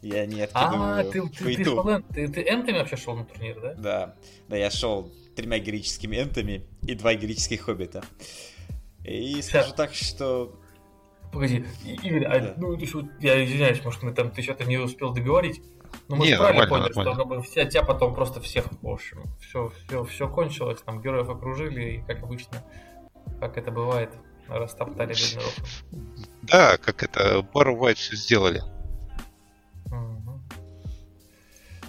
Я не откидываю А, ты, ты, ты, шел, ты, ты энтами вообще шел на турнир, да? Да, да, я шел тремя героическими энтами и два героических хоббита. И скажу так, что... Погоди, Игорь, а, да. ну, я извиняюсь, может, мы там ты что-то не успел договорить. Но мы не, правильно поняли, нормально. что как бы, вся, тебя потом просто всех, в общем, все, все, все кончилось, там героев окружили, и как обычно, как это бывает, растоптали бедный Да, как это, Бар White все сделали.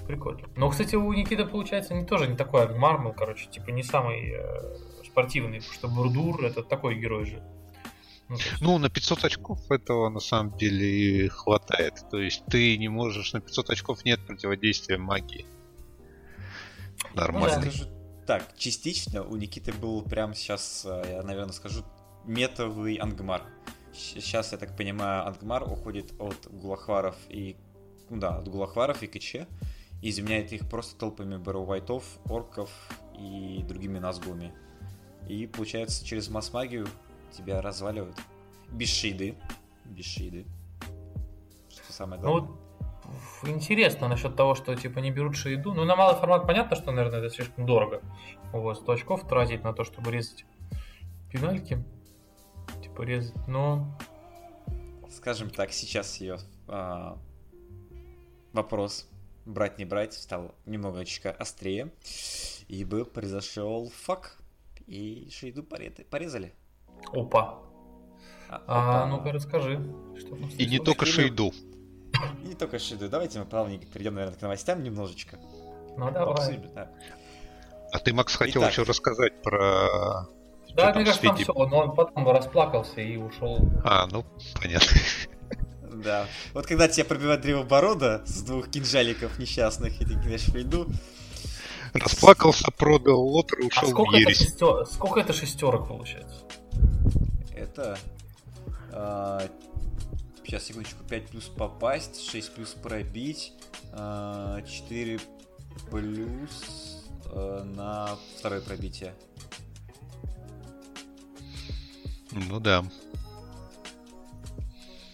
Прикольно. Но, кстати, у Никиты получается не тоже не такой Мармел, короче, типа не самый э, спортивный, потому что Бурдур это такой герой же. Ну, ну, на 500 очков этого на самом деле хватает. То есть ты не можешь, на 500 очков нет противодействия магии. Нормально. Ну, скажу так, частично у Никиты был прям сейчас, э, я, наверное, скажу, метовый Ангмар. Сейчас, я так понимаю, Ангмар уходит от Гулахваров и... Ну да, от Гулахваров и КЧ и заменяет их просто толпами баровайтов, орков и другими назгулами. И получается, через масс-магию тебя разваливают. Без шейды. Без шейды. Что самое главное. Ну, интересно насчет того, что типа не берут шейду. Ну, на малый формат понятно, что, наверное, это слишком дорого. Вот, 100 очков тратить на то, чтобы резать пенальки. Типа резать, но... Скажем так, сейчас ее а, вопрос брать не брать стал немножечко острее, ибо произошел фак, и шейду порезали. Опа. А, а ну-ка расскажи. Что и не только шейду. И не только шейду. Давайте мы плавненько перейдем, наверное, к новостям немножечко. Ну давай. Обсудим, да. А ты, Макс, хотел Итак. еще рассказать про... Да, мне кажется, там все, но он потом расплакался и ушел. А, ну, понятно. Да. Вот когда тебя пробивает древо борода с двух кинжаликов несчастных, и ты кидаешь в. Расплакался, продал лотер и ушел а сколько в ересь. Это шестер... Сколько это шестерок получается? Это... А, сейчас, секундочку. 5 плюс попасть, 6 плюс пробить, а, 4 плюс а, на второе пробитие. Ну да.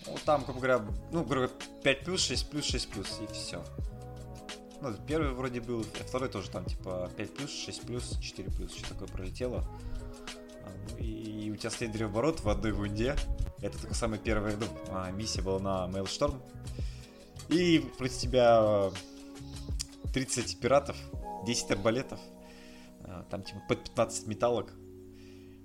Ну, там, грубо говоря, ну, грубо говоря, 5 плюс, 6 плюс, 6 плюс, и все. Ну, первый вроде был, а второй тоже там, типа, 5 плюс, 6 плюс, 4 плюс, что такое пролетело. И у тебя стоит древоборот в одной вунде. Это только самая первая а, миссия была на Mailstorm. И против тебя 30 пиратов, 10 арбалетов, там типа под 15 металлок.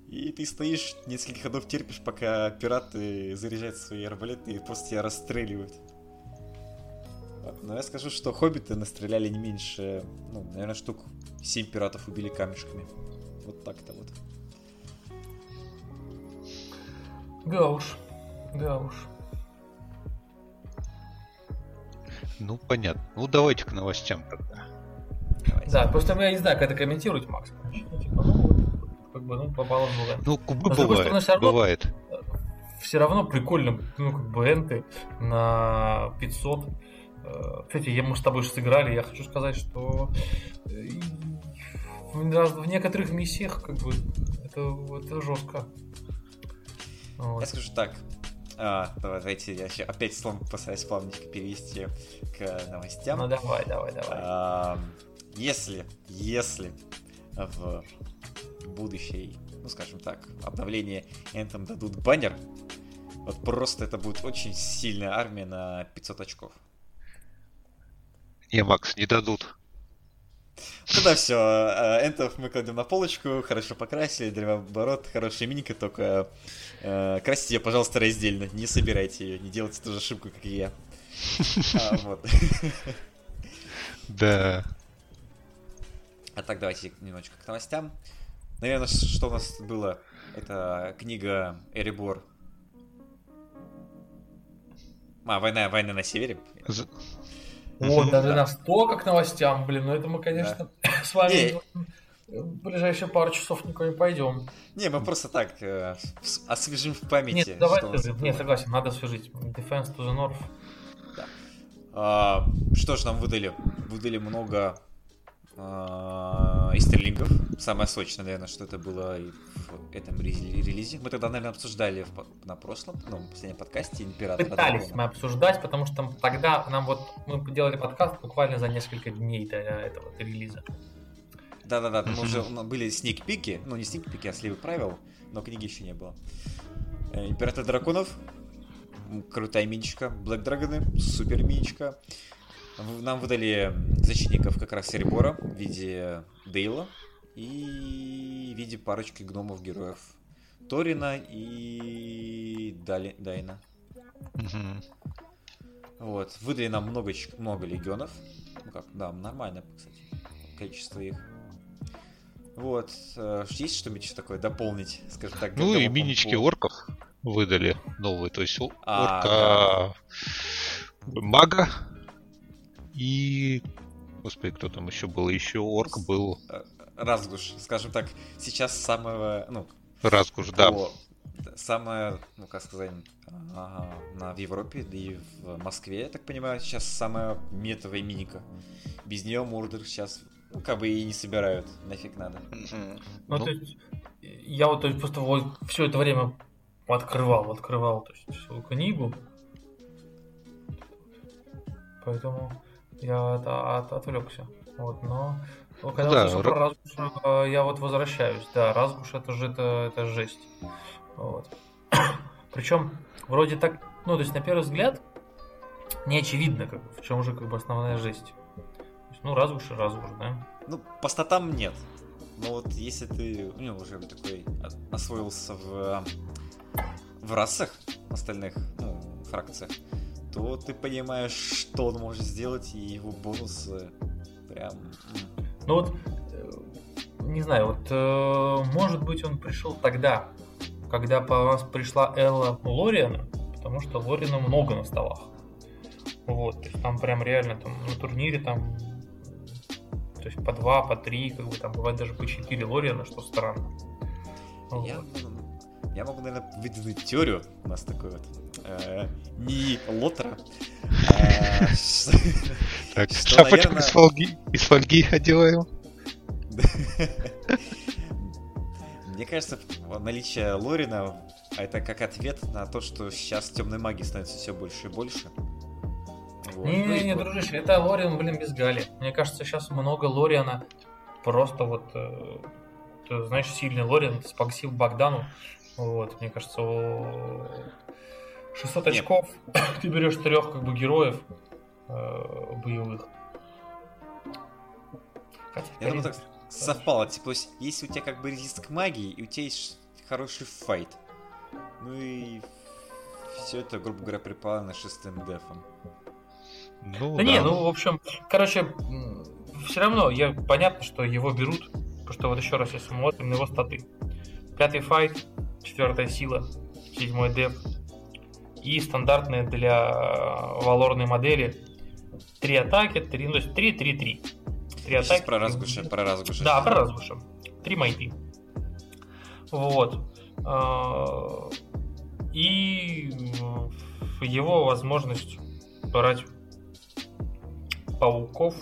И ты стоишь, несколько ходов терпишь, пока пираты заряжают свои арбалеты и просто тебя расстреливают. Но я скажу, что хоббиты настреляли не меньше, ну, наверное, штук 7 пиратов убили камешками. Вот так-то вот. Да уж, да уж. Ну, понятно. Ну, давайте к новостям тогда. Давайте. Да, просто я не знаю, как это комментировать, Макс. Ну, типа, ну, как бы, ну, попало в бывает. Ну, кубы бывает, стороны, все равно, бывает. Все равно прикольно, ну, как бы, энты на 500. Э, кстати, я, мы с тобой же сыграли, я хочу сказать, что э, в некоторых миссиях, как бы, это, это жестко. Вот. Я скажу так, А, давайте я еще опять слон постараюсь плавненько перевести к новостям. Ну давай, давай, давай. А, если, если в будущей, ну скажем так, обновлении Anthem дадут баннер, вот просто это будет очень сильная армия на 500 очков. Не, Макс, не дадут. Тогда все, э, энтов мы кладем на полочку, хорошо покрасили, древооборот, хорошая миника, только красите ее, пожалуйста, раздельно, не собирайте ее, не делайте ту же ошибку, как и я. (laughs) А. Да. А так, давайте немножечко к новостям. Наверное, что у нас было, это книга Эрибор. А, война, война на севере. Вот, даже настолько к новостям, блин, ну это мы, конечно, (coughs) с вами в ближайшие пару часов никуда не пойдем. Не, мы просто так э, освежим в памяти. Нет, давай скажи. Нет, согласен, надо освежить. Defense to the North. Да. А, что же нам выдали? Выдали много а, истерлингов. Самое сочное, наверное, что это было и в этом релизе. Мы тогда, наверное, обсуждали на прошлом, ну, в последнем подкасте Император. Пытались мы обсуждать, потому что тогда нам вот, мы делали подкаст буквально за несколько дней до этого релиза. Да-да-да, там уже были сникпики, ну не сникпики, а сливы правил, но книги еще не было. Э, Император драконов, крутая миничка, Блэк Драгоны, супер миничка. Нам выдали защитников как раз Серебора в виде Дейла и в виде парочки гномов-героев. Торина и Дали... Дайна. Вот. Выдали нам много, много легионов. Ну как, да, нормально, кстати, количество их. Вот. Э, есть что-нибудь такое дополнить, скажем так? Ну и минички по... орков выдали новые. То есть а, орка а, да. мага и... Господи, кто там еще был? Еще орк был. Э, Разгуш, скажем так, сейчас самого, ну... Разгуш, да. Самое, ну как сказать, ага, на, в Европе, да и в Москве, я так понимаю, сейчас самая метовая миника. Без нее Мурдер сейчас ну, как бы и не собирают, нафиг надо. Ну, ну, то есть, я вот то есть, просто вот все это время открывал, открывал то есть, всю книгу. Поэтому я от, от, отвлекся. Вот, но когда да, услышал про я вот возвращаюсь. Да, Разгуш это же это, это жесть. Вот. (coughs) Причем, вроде так, ну, то есть, на первый взгляд, не очевидно, как, в чем же как бы основная жесть. Ну, Разгуш и Разгуш, да? Ну, по статам нет. Но вот если ты ну, уже такой освоился в, в расах остальных ну, фракциях, то ты понимаешь, что он может сделать, и его бонусы прям... Ну вот, э, не знаю, вот э, может быть он пришел тогда, когда по нас пришла Элла Лориана, потому что Лорина много на столах. Вот, там прям реально там на турнире там то есть по два, по три, как бы там бывает даже по четыре Лориана, что странно. Я, вот. я могу, наверное, выдвинуть теорию. У нас такой вот э, не лотера. А, так, шапочку из фольги, из фольги одеваем. (laughs) Мне кажется, наличие Лорина это как ответ на то, что сейчас темной магии становится все больше и больше. Не-не-не, ну дружище, это Лориан, блин, без Гали. Мне кажется, сейчас много Лориана. Просто вот, э, ты знаешь, сильный Лориан, спасибо Богдану. Вот, мне кажется, 600 Нет. очков, (coughs) ты берешь трех как бы героев э, боевых. Хотя, Я думаю, так совпало. Типа, если у тебя как бы резист к магии, и у тебя есть хороший файт. Ну и все это, грубо говоря, припало на шестым дефом. Ну, да, да не, ну, в общем, короче, все равно, я, понятно, что его берут, потому что вот еще раз, если мы смотрим на его статы. Пятый файт, четвертая сила, седьмой деп, и стандартные для валорной модели три атаки, три, ну, то есть три, три, три. Три атаки. про разгуша, про разгуша. Да, про разгуша. Три майпи. Вот. А, и его возможность брать пауков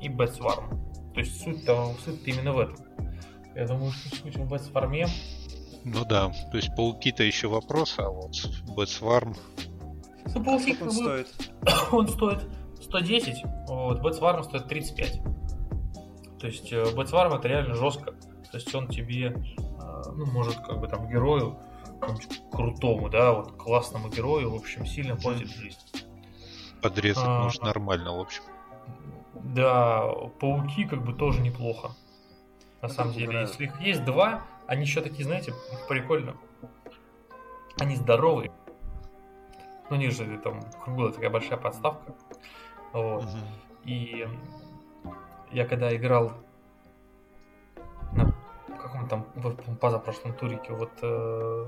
и Бэтсварм. То есть суть-то, суть именно в этом. Я думаю, что суть в Бэтсварме Ну да, то есть пауки-то еще вопрос, а вот Бэтсварм... Ну, пауки (coughs) он стоит? он стоит 110, вот, Бэтсварм стоит 35. То есть Бэтсварм это реально жестко. То есть он тебе, э, ну, может, как бы там герою, крутому, да, вот классному герою, в общем, сильно портит жизнь. Подрезать а, может нормально, в общем. Да, пауки как бы тоже неплохо. На это самом деле, если их есть два, они еще такие, знаете, прикольно. Они здоровые. Ну, у них же там круглая такая большая подставка. Вот. Угу. И я когда играл на каком там в позапрошлом турике, вот э,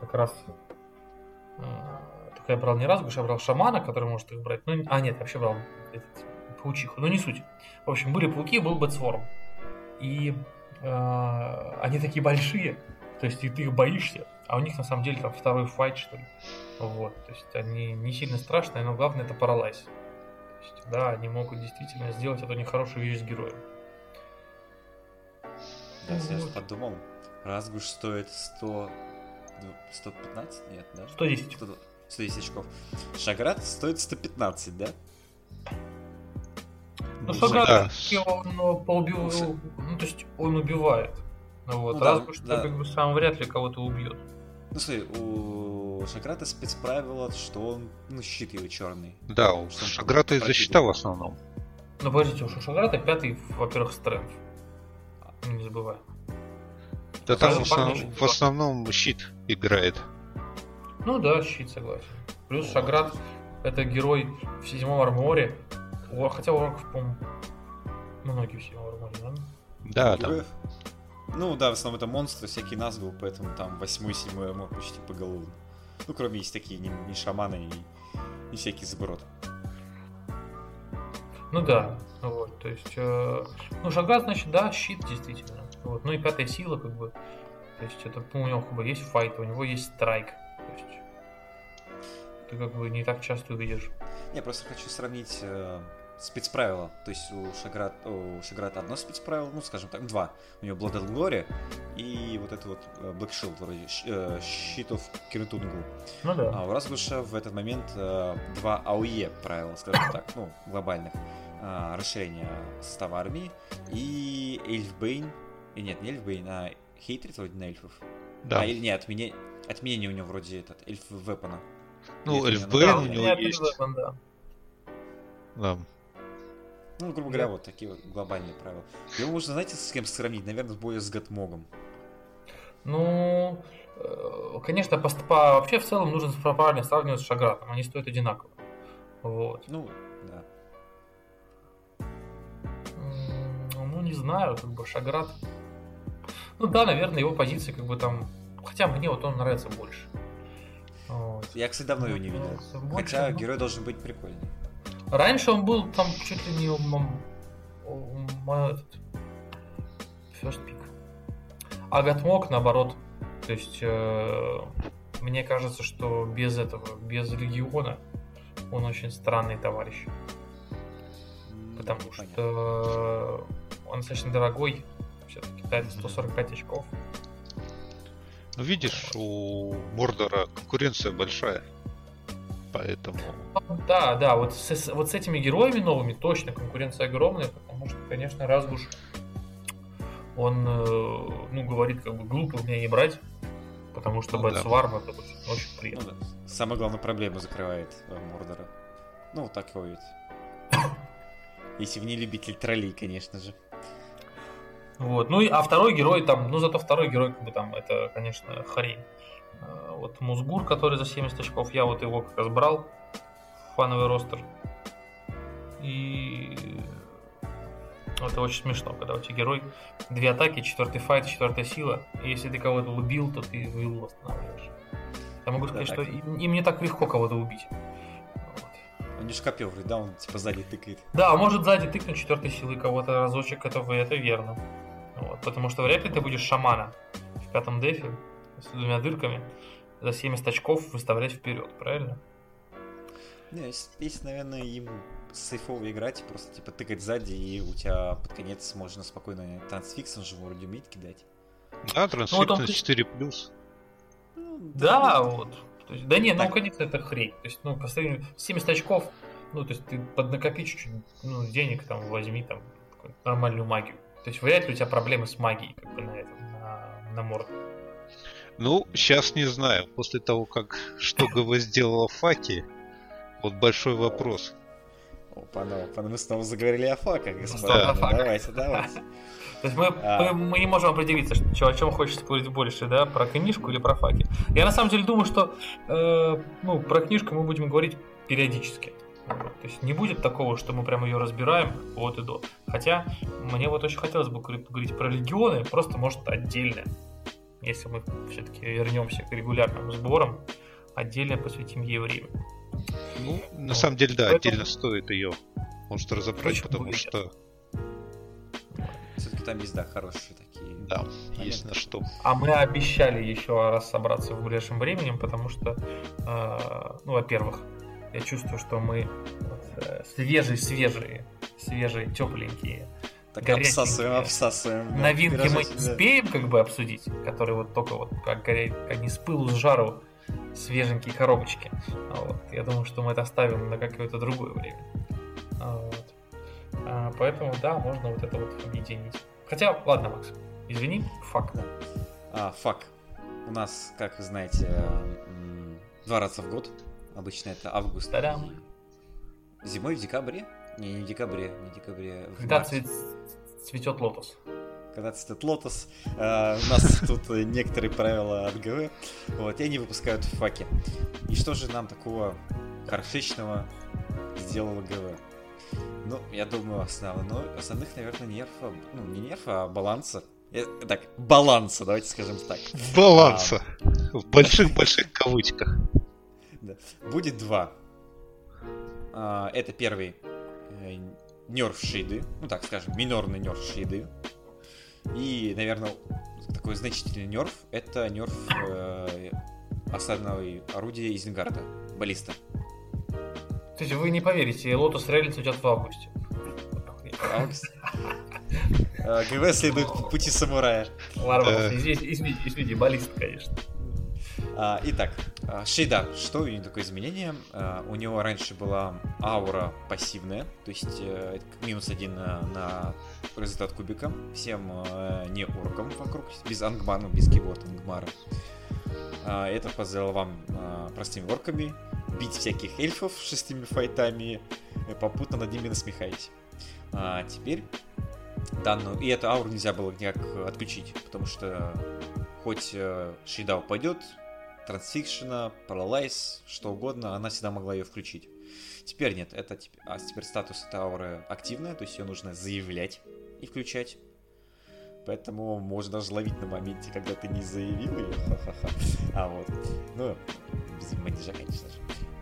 как раз э, только я брал не раз, я брал шамана, который может их брать. Ну, а нет, вообще брал этот, паучиху, но не суть. В общем, были пауки, был Бэтсворм. И э, они такие большие, то есть и ты их боишься, а у них на самом деле там второй файт, что ли. Вот, то есть они не сильно страшные, но главное это паралайз. То есть, да, они могут действительно сделать эту нехорошую вещь с героем. Я вот. сейчас подумал, Разгуш стоит 100... 115? Ну, нет, да? 110. 100, 110 очков. Шаград стоит 115, да? Ну, Шаград, да. он поубил... Ну, то есть он убивает. Ну, вот. Ну, Разгуш, да, да. как бы сам вряд ли кого-то убьет. Ну, смотри, у Шаграта спецправило, что он, ну, щит его черный. Да, у Шаграта из-за щита в основном. Ну, подождите, у Шаграта пятый, во-первых, стрэнф. Не забывай. Да там в основном, в основном щит играет. Ну да, щит, согласен. Плюс Шаград это герой в седьмом арморе. Хотя у орков, по-моему, многие в седьмом арморе, да? Да, там. Ну да, в основном это монстры, всякие назгул, поэтому там восьмой, седьмой армор почти по голову. Ну, кроме есть такие не, не шаманы и, и всякие заброты. Ну да, вот, то есть, э, ну, Шаград, значит, да, щит, действительно. Вот, ну и пятая сила, как бы, то есть, это, ну, у него как бы есть файт, у него есть страйк, ты как бы не так часто увидишь. Я просто хочу сравнить э, спецправила, то есть у Шаград, у Шаграта одно спецправило, ну, скажем так, два. У него Blood and Glory и вот это вот э, Black Shield, вроде, э, щитов Киртунгу. Ну да. А у Разгуша в этот момент э, два АОЕ правила, скажем так, ну, глобальных а, расширение состава армии, и Эльфбейн, и нет, не Эльфбейн, а Хейтрит вроде на эльфов. Да. А, или нет, отменение, отменение у него вроде этот, эльф вепона. Ну, Эльфбейн у него есть. Да. да. Ну, грубо говоря, вот такие вот глобальные правила. Его можно, знаете, с кем сравнить? Наверное, с боем с Гатмогом. Ну, э, конечно, по, по, вообще в целом нужно правильно сравнивать с Шагратом. Они стоят одинаково. Вот. Ну, да. не знаю, как бы Шаград. Ну да, наверное, его позиция как бы там. Хотя мне вот он нравится больше. Вот. Я, кстати, давно его не видел. Больше, Хотя ну... герой должен быть прикольный. Раньше он был там чуть ли не first pick. А Гатмок наоборот. То есть э, мне кажется, что без этого, без Легиона он очень странный товарищ. Потому Понятно. что он достаточно дорогой. Все-таки дает 145 очков. Ну, видишь, у Мордора конкуренция большая. Поэтому... Да, да, вот с, вот с этими героями новыми точно конкуренция огромная, потому что, конечно, Разгуш, он, э, ну, говорит, как бы глупо меня не брать, потому что ну, Бэтсварм да. это очень, очень приятно. Ну, да. Самая главная проблема закрывает э, Мордора. Ну, так его ведь. (coughs) Если вы не любитель троллей, конечно же. Вот. Ну, и, а второй герой там, ну, зато второй герой, как бы там, это, конечно, хрень. А, вот Музгур, который за 70 очков, я вот его как раз брал, фановый ростер. И это очень смешно, когда у тебя герой две атаки, четвертый файт, четвертая сила. И если ты кого-то убил, то ты виллу восстанавливаешь. Я могу сказать, да, что им, им не так легко кого-то убить. Он не шкапел, да, он типа сзади тыкает. Да, может сзади тыкнуть четвертой силы кого-то разочек, это, это верно. Вот, потому что вряд ли ты будешь шамана в пятом дефе с двумя дырками за 70 очков выставлять вперед, правильно? Не, здесь, наверное, ему сейфово играть, просто типа тыкать сзади, и у тебя под конец можно спокойно трансфикс, он же вроде умеет кидать. Да, трансфиксность ну, вот 4+. Да, вот. То есть, да не, ну, конечно, это хрень. То есть, ну, по сравнению 70 очков, ну, то есть ты поднакопи чуть-чуть ну, денег, там, возьми там нормальную магию. То есть вряд ли у тебя проблемы с магией, как бы на этом, на, на морду. Ну, сейчас не знаю. После того, как что (laughs) ГВ сделала Факи, вот большой вопрос. Опа, ну, опа, мы снова заговорили о факах, господа. Да. Ну, давайте, давайте. (laughs) То есть мы, а... мы, мы не можем определиться, что, о чем хочется говорить больше, да, про книжку или про факи. Я на самом деле думаю, что э, ну, про книжку мы будем говорить периодически. То есть не будет такого, что мы прям ее разбираем вот и до. Хотя мне вот очень хотелось бы говорить про легионы, просто может отдельно. Если мы все-таки вернемся к регулярным сборам, отдельно посвятим ей время. Ну, на вот. самом деле, да, Поэтому... отдельно стоит ее, может, разобрать, Почему потому что... Все-таки там есть, да, хорошие такие. Да, моменты. есть на что. А мы обещали еще раз собраться в ближайшем времени, потому что, э, ну, во-первых, я чувствую, что мы э, свежие, свежие, свежие, тепленькие. Так обсасываем, обсасываем. Новинки мы не успеем как бы обсудить, которые вот только вот как горят, они с пылу с жару свеженькие коробочки. Вот. Я думаю, что мы это оставим на какое-то другое время. Вот. А, поэтому, да, можно вот это вот объединить. Хотя, ладно, Макс, извини, факт. Да. А, факт. У нас, как вы знаете, два раза в год Обычно это август. Та-дам. Зимой в декабре? Не, не в декабре, не в декабре. В Когда цвет, цветет лотос. Когда цветет лотос. Uh, у нас (laughs) тут некоторые правила от ГВ. Вот, и они выпускают факи. И что же нам такого хорошечного сделала ГВ? Ну, я думаю, основной, основных, наверное, нерфа, ну, не нерфа, а баланса. Э, так, баланса, давайте скажем так. Баланса. А, в больших-больших кавычках. Да. Будет два. А, это первый э, нерф шейды, ну так скажем, минорный нерф шейды. И, наверное, такой значительный нерф это нерф э, осадного орудия из Ингарда, баллиста. Есть вы не поверите, Лотус Рейлинс уйдет в августе. Август. Э, ГВ следует по пути самурая. Ладно, извини, извини, извини, баллист, конечно. А, итак, а, Шейда, что у него такое изменение? А, у него раньше была аура пассивная, то есть э, минус один на, на результат кубика всем э, не оркам вокруг, без ангмана, без кибот ангмара. Это позволило вам простыми орками бить всяких эльфов шестыми файтами, попутно над ними насмехаете. А теперь данную... И эту ауру нельзя было никак отключить, потому что хоть э, Шейда упадет, трансфикшена, паралайз, что угодно, она всегда могла ее включить. Теперь нет, это а теперь статус этой ауры активная, то есть ее нужно заявлять и включать. Поэтому можно даже ловить на моменте, когда ты не заявил ее. Ха-ха-ха. А вот. Ну, без манежа, конечно же.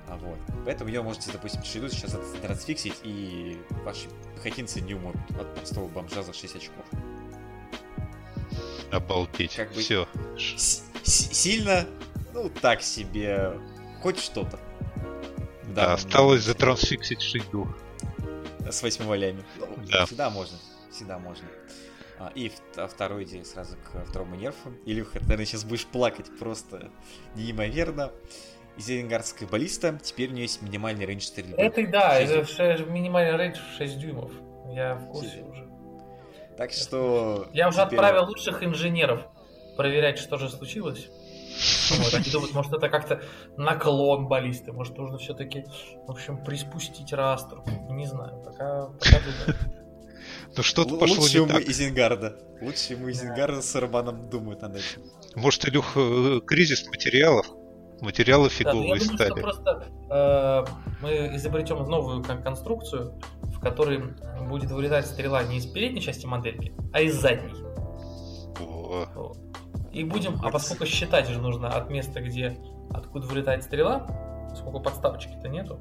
А вот. Поэтому ее можете, допустим, шейду сейчас трансфиксить, и ваши пехотинцы не умрут от простого бомжа за 6 очков. Обалдеть. Как бы Все. Сильно ну, так себе, хоть что-то. Да, да осталось затрансфиксить шиду. С восьми валями. Ну, да. Всегда можно, всегда можно. А, и а второй идея сразу к второму нерфу. Илюха, ты, наверное, сейчас будешь плакать просто неимоверно. Зеленгардская баллиста, теперь у нее есть минимальный рейндж стрельбы. Это да, это 6, минимальный рейндж 6 дюймов. Я в курсе уже. Так что... Я уже теперь... отправил лучших инженеров проверять, что же случилось. Вот, они думают, может, это как-то наклон баллисты, может, нужно все-таки, в общем, приспустить растр. Не знаю, пока, пока Ну что-то пошло Лучше не так. из Ингарда. Лучше ему из Ингарда с Романом думают над этим. Может, Илюх, э, кризис материалов? Материалы фиговые да, стали. Думаю, просто э, мы изобретем новую конструкцию, в которой будет вылетать стрела не из передней части модельки, а из задней. И будем, а поскольку считать же нужно от места, где откуда вылетает стрела, поскольку подставочки-то нету.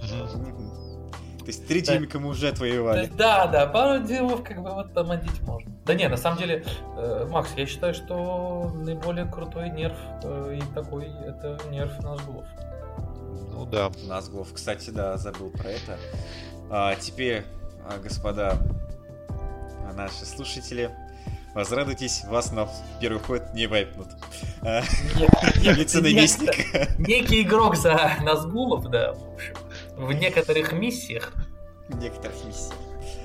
То есть три дюймика мы уже отвоевали. Да, да, пару дюймов как бы вот помодить можно. Да не, на самом деле, э, Макс, я считаю, что наиболее крутой нерв э, и такой это нерв Назгулов. Ну да. Назгулов, кстати, да, забыл про это. А, теперь, а, господа, наши слушатели, Возрадуйтесь, вас на первый ход не вайпнут. Вице-наместник. (laughs) Некий игрок за Назгулов, да, в некоторых миссиях. В некоторых миссиях.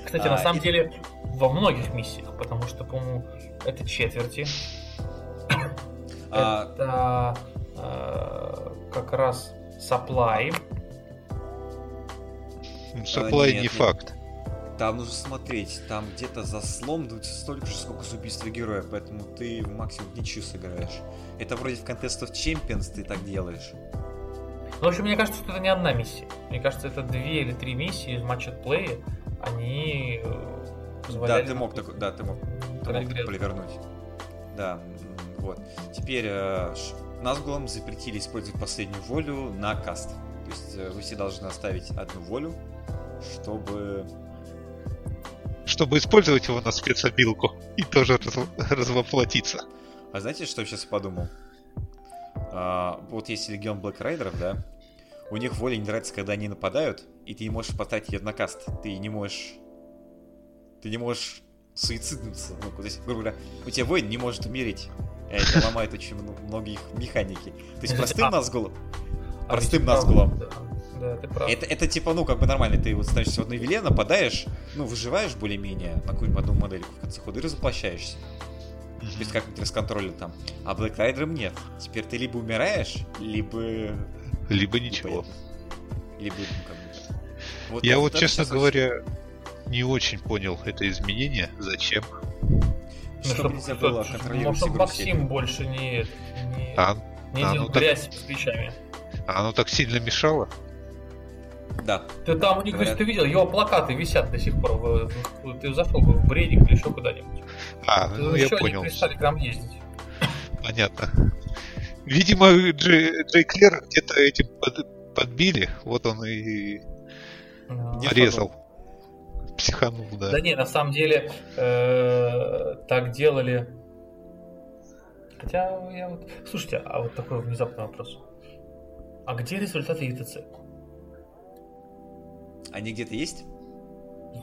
Кстати, на самом деле, во многих миссиях, потому что, по-моему, это четверти. (coughs) Это как раз supply. Supply не факт. Там нужно смотреть, там где-то за слом дуется столько же, сколько с убийства героя, поэтому ты максимум ничью сыграешь. Это вроде в Contest of Champions ты так делаешь. Ну, в общем, мне кажется, что это не одна миссия. Мне кажется, это две или три миссии из матча плея. Они э, позволяли... Да, ты мог такой, да, ты мог, ты мог так. Да, вот. Теперь э, Назгулам запретили использовать последнюю волю на каст. То есть э, вы все должны оставить одну волю, чтобы чтобы использовать его на спецобилку и тоже раз, развоплотиться. А знаете, что я сейчас подумал? А, вот есть Легион Блэк Райдеров, да? У них воля не нравится, когда они нападают, и ты не можешь потратить ее на каст. Ты не можешь... Ты не можешь суициднуться. Ну, то есть, грубо говоря, у тебя воин не может умереть. Это ломает очень много их механики. То есть простым а, назгулом... Простым назгулом да, ты прав. Это, это типа, ну, как бы нормально, ты вот становишься в одной виле, нападаешь, ну, выживаешь более-менее на какую-нибудь одну модельку в конце хода и разоплощаешься. Mm-hmm. То есть как-нибудь расконтролили там. А Black Rider нет. Теперь ты либо умираешь, либо... Либо ничего. Либо, ну, как бы... Вот, Я вот, честно говоря, очень... не очень понял это изменение. Зачем? Ну, чтобы нельзя было контролировать чтобы Максим больше не, не, а, не а, ну, грязь так... с плечами. А оно так сильно мешало? Да. Ты там у них, Говорят... ты видел, его плакаты висят до сих пор. Ты зашел бы в бредик или еще куда-нибудь. А, ну я понял. Они перестали к нам ездить. Понятно. Видимо, Джей, Джей Клер где-то этим под, подбили, вот он и а, резал. Психанул, да. Да не, на самом деле э, так делали. Хотя я вот. Слушайте, а вот такой внезапный вопрос. А где результаты ЕТЦ? Они где-то есть?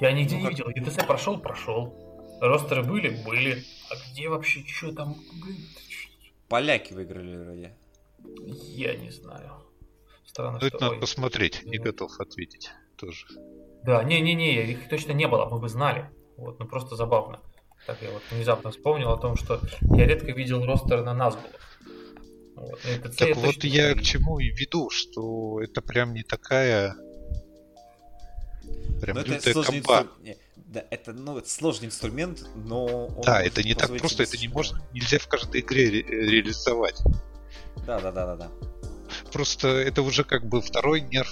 Я нигде ну, не видел. ЕТС прошел, прошел. Ростеры были, были. А где вообще, что там? Поляки выиграли вроде. Я не знаю. Странно, ну, что... Это надо посмотреть, не готов ответить тоже. Да, не-не-не, их точно не было, мы бы знали. Вот, ну просто забавно. Так я вот внезапно вспомнил о том, что я редко видел ростер на Назгулах. Вот, так вот я к чему и веду, что это прям не такая Прям это сложный инструмент. Да, это, ну, это сложный инструмент, но Да, это не так просто, это не можно, нельзя в каждой игре ре- реализовать. Да, да, да, да, да. Просто это уже как бы второй нерв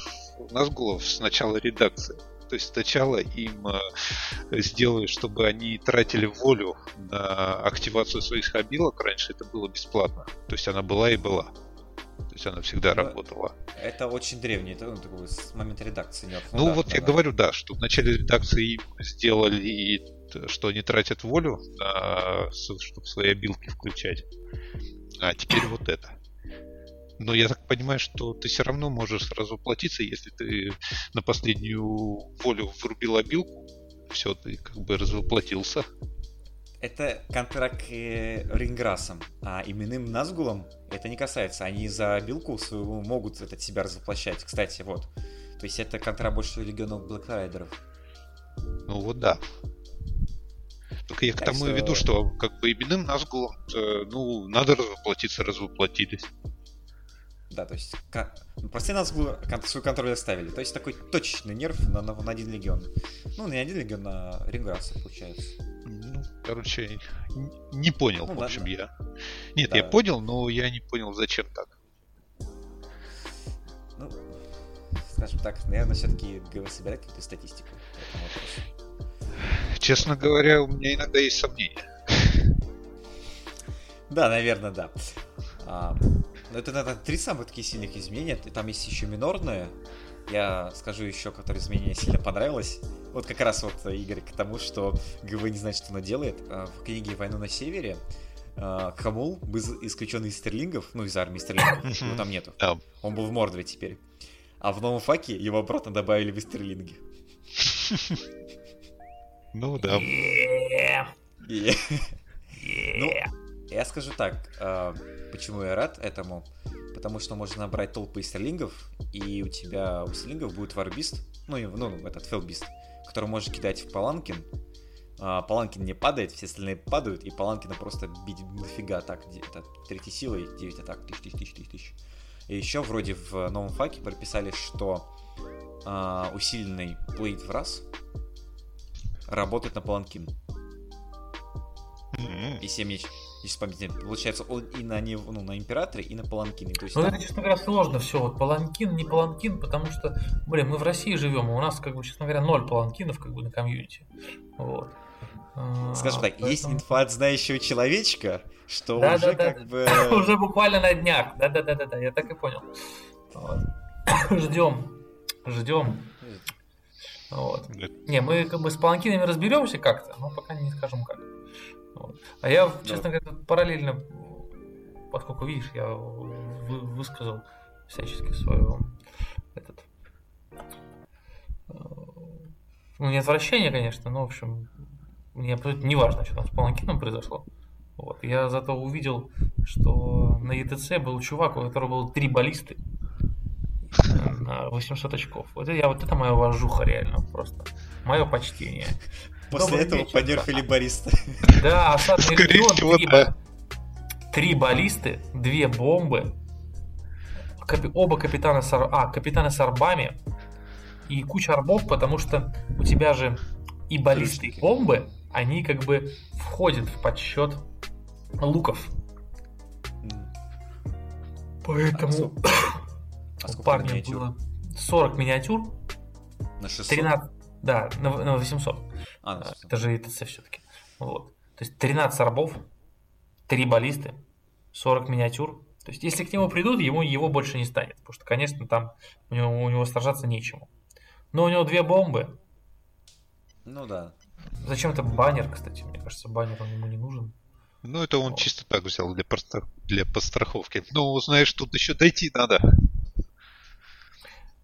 Назгулов с начала редакции. То есть сначала им э, сделали, чтобы они тратили волю на активацию своих обилок. Раньше это было бесплатно. То есть она была и была. То есть она всегда Но ну, работала. Это очень древний, это ну, такой, с момента редакции. Ну, ну вот да, я да. говорю, да, что в начале редакции сделали, что они тратят волю, на, чтобы свои обилки включать. А теперь вот это. Но я так понимаю, что ты все равно можешь сразу платиться, если ты на последнюю волю врубил обилку. Все, ты как бы развоплотился это контракт э, Ринграсом, а именным Назгулом это не касается. Они за билку свою могут от себя развоплощать. Кстати, вот. То есть это контракт больше легионов Блэкрайдеров. Ну вот да. Только я к тому что... и веду, что как бы именным Назгулом, ну, надо развоплотиться, развоплотились. Да, то есть ну, простые Назгулы свой контроль оставили. То есть такой точечный нерв на, на, на один легион. Ну, не один легион, на Ринграса, получается. Ну, короче, не понял, ну, в общем, да. я. Нет, да. я понял, но я не понял, зачем так. Ну, скажем так, наверное, все-таки собирать какую-то статистику. Честно говоря, у меня иногда есть сомнения. Да, наверное, да. А, это, наверное, три самых такие сильных изменения. Там есть еще минорные. Я скажу еще, которые изменения сильно понравилось. Вот как раз вот, Игорь, к тому, что ГВ не знает, что она делает. А, в книге «Войну на севере» а, Хамул был исключен из стерлингов, ну, из армии стерлингов, его там нету. Он был в Мордоре теперь. А в новом факе его обратно добавили в стерлинги. Ну да. (laughs) Ну, я скажу так, э, почему я рад этому. Потому что можно набрать толпы стерлингов, и у тебя у стерлингов будет варбист, ну, ну этот фелбист, который может кидать в паланкин. А, паланкин не падает, все остальные падают, и паланкина просто бить дофига так, это третьей силой 9 атак, тысяч, тысяч, тысяч, тысяч. И еще вроде в новом факе прописали, что а, усиленный плейт в раз работает на паланкин. Mm-hmm. Если мне если память получается он и на, не, ну, на императоре, и на паланкине. То есть, ну, там... это, честно говоря, сложно все. Вот паланкин, не паланкин, потому что, блин, мы в России живем, и у нас, как бы, честно говоря, ноль паланкинов, как бы, на комьюнити. Вот. Скажем так, Поэтому... есть инфа от знающего человечка, что да, уже да, как да. бы... (laughs) уже буквально на днях. Да-да-да-да, я так и понял. Вот. (coughs) Ждем. Ждем. Вот. Не, мы как бы с паланкинами разберемся как-то, но пока не скажем как. Вот. А я, честно да. говоря, параллельно, поскольку видишь, я вы, высказал всячески свое этот э, ну, не отвращение, конечно, но, в общем, мне абсолютно не важно, что там с Паланкином произошло. Вот. Я зато увидел, что на ETC был чувак, у которого было три баллисты на 800 очков. Вот это, я, вот это моя вожуха реально просто. Мое почтение. После этого вечер, подерфили бариста. Да, осадный регион, три, да. три баллисты, две бомбы, капи, оба капитана с, а, капитаны с арбами и куча арбов, потому что у тебя же и баллисты, и бомбы, они как бы входят в подсчет луков. Поэтому а (coughs) у парня миниатюр? было 40 миниатюр. На 600? 13, да, на, на 800. А, на 800. Это же ИТЦ все-таки. Вот. То есть 13 арбов, 3 баллисты, 40 миниатюр. То есть если к нему придут, ему его больше не станет. Потому что, конечно, там у него, у него сражаться нечему. Но у него две бомбы. Ну да. Зачем это баннер, кстати? Мне кажется, баннер он ему не нужен. Ну, это он вот. чисто так взял для, постра... для постраховки. Ну, знаешь, тут еще дойти надо.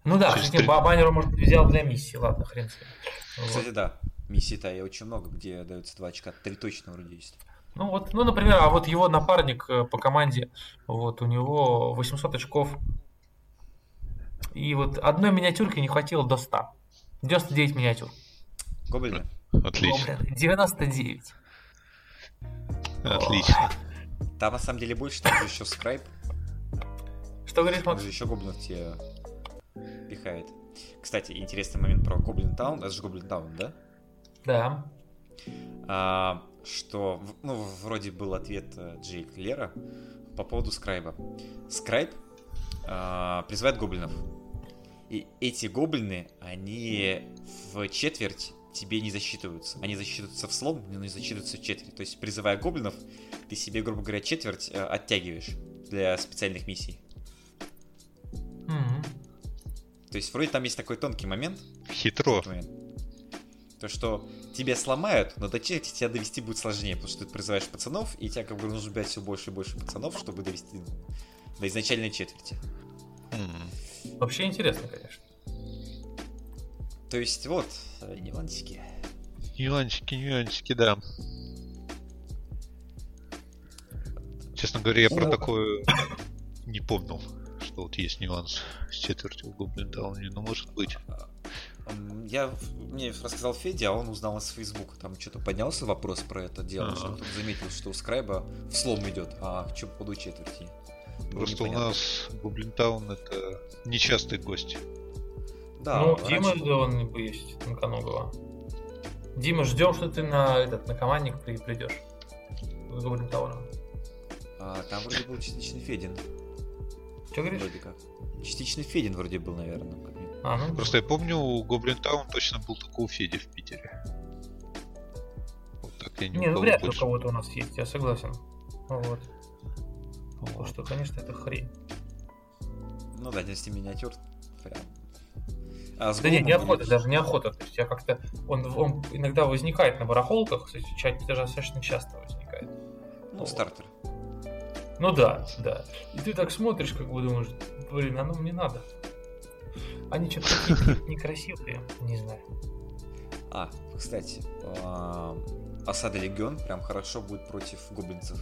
Ну да, Через кстати, 3... баннер, может, взял для миссии, ладно, хрен с ним. Кстати, вот. да, миссии-то и очень много, где дается 2 очка, 3 точно вроде есть. Ну вот, ну, например, а вот его напарник э, по команде, вот у него 800 очков. И вот одной миниатюрки не хватило до 100. 99 миниатюр. Гоблины? Отлично. Гоблины. 99. Отлично. Там на самом деле больше, там же еще скрайп. Что говоришь, Макс? еще гоблинов тебе пихает. Кстати, интересный момент про Гоблин Таун. Это же Гоблин Таун, да? Да. А, что, ну, вроде был ответ э, Джей Лера по поводу Скрайба. Скрайб а, призывает гоблинов. И эти гоблины, они в четверть тебе не засчитываются. Они засчитываются в слом, но не засчитываются в четверть. То есть, призывая гоблинов, ты себе, грубо говоря, четверть э, оттягиваешь для специальных миссий. Mm-hmm. То есть, вроде там есть такой тонкий момент. Хитро. Момент, то, что тебя сломают, но до четверти тебя довести будет сложнее, потому что ты призываешь пацанов, и тебя как бы нужно брать все больше и больше пацанов, чтобы довести до изначальной четверти. Mm-hmm. Вообще интересно, конечно. То есть вот, нюансики. Нюансики, нюансики, да. Честно говоря, я про ну, такое не помнил, что вот есть нюанс с четвертью Goblin Town, но может быть. Я мне рассказал Федя, а он узнал из Фейсбука. Там что-то поднялся вопрос про это дело, что кто заметил, что у Скрайба в слом идет, а что по поводу четверти. Просто у нас Гоблин Таун это нечастый гость. Да, ну, раньше... Дима, он есть, Тонконогого. Дима, ждем, что ты на этот на командник при, придешь. С Гоблин Тауном. А, там вроде был частичный Федин. Что говоришь? Вроде как. Частичный Федин вроде был, наверное. А, ну, Просто я помню, у Гоблин Таун точно был только у Феди в Питере. Вот так я не Не, ну вряд ли у кого-то у нас есть, я согласен. Вот. Вот. что, конечно, это хрень. Ну да, 10 миниатюр прям а да нет, неохота, даже неохота. То есть я как-то. Он, он иногда возникает на барахолках, кстати, чат даже достаточно часто возникает. Ну, вот. стартер. Ну да, да. И ты так смотришь, как бы думаешь, блин, оно мне надо. Они что-то некрасивые, не знаю. А, кстати, осада легион прям хорошо будет против гоблинцев.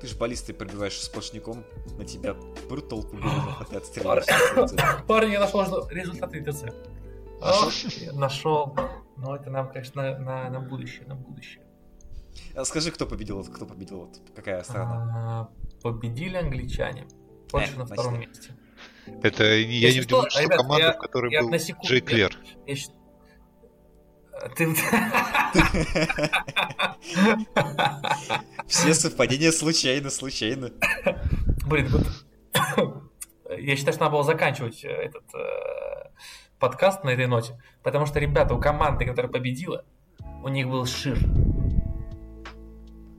Ты же баллистой пробиваешь сплошняком, на тебя прут толпу гоблинов, а ты отстреливаешь. (laughs) Парни, я нашел результаты ТЦ. Нашел. Но это нам, конечно, на, на будущее, на будущее. А скажи, кто победил, кто победил, вот какая страна? А, победили англичане. Польша э, на втором месте. Это я не удивлюсь, что команда, в которой был Джей Клер. Ты... (laughs) Все совпадения случайно, случайно. Блин, (coughs) я считаю, что надо было заканчивать э, этот э, подкаст на этой ноте, потому что, ребята, у команды, которая победила, у них был Шир.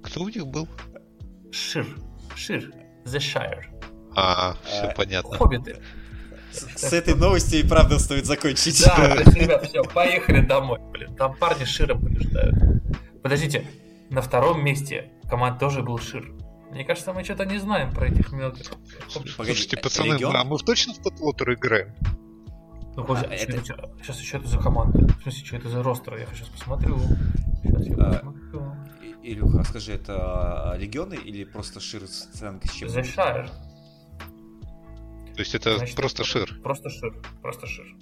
Кто у них был? Шир. Шир. The Shire. А, все а, понятно. Хоббиты. С этой новостью и правда стоит закончить. Да, ребят, все, поехали домой. Блин, там парни Шира побеждают. Подождите, на втором месте команд тоже был Шир. Мне кажется, мы что-то не знаем про этих мелких. Слушайте, пацаны, регион? а мы точно в Подвотер играем? Ну, а, это... Сейчас еще это за команда. В смысле, что это за ростер? Я сейчас посмотрю. Сейчас я а, посмотрю. Илюха, скажи, это легионы или просто Шир с оценкой с чем? The Shire. То есть это Значит, просто это шир? Просто шир, просто шир.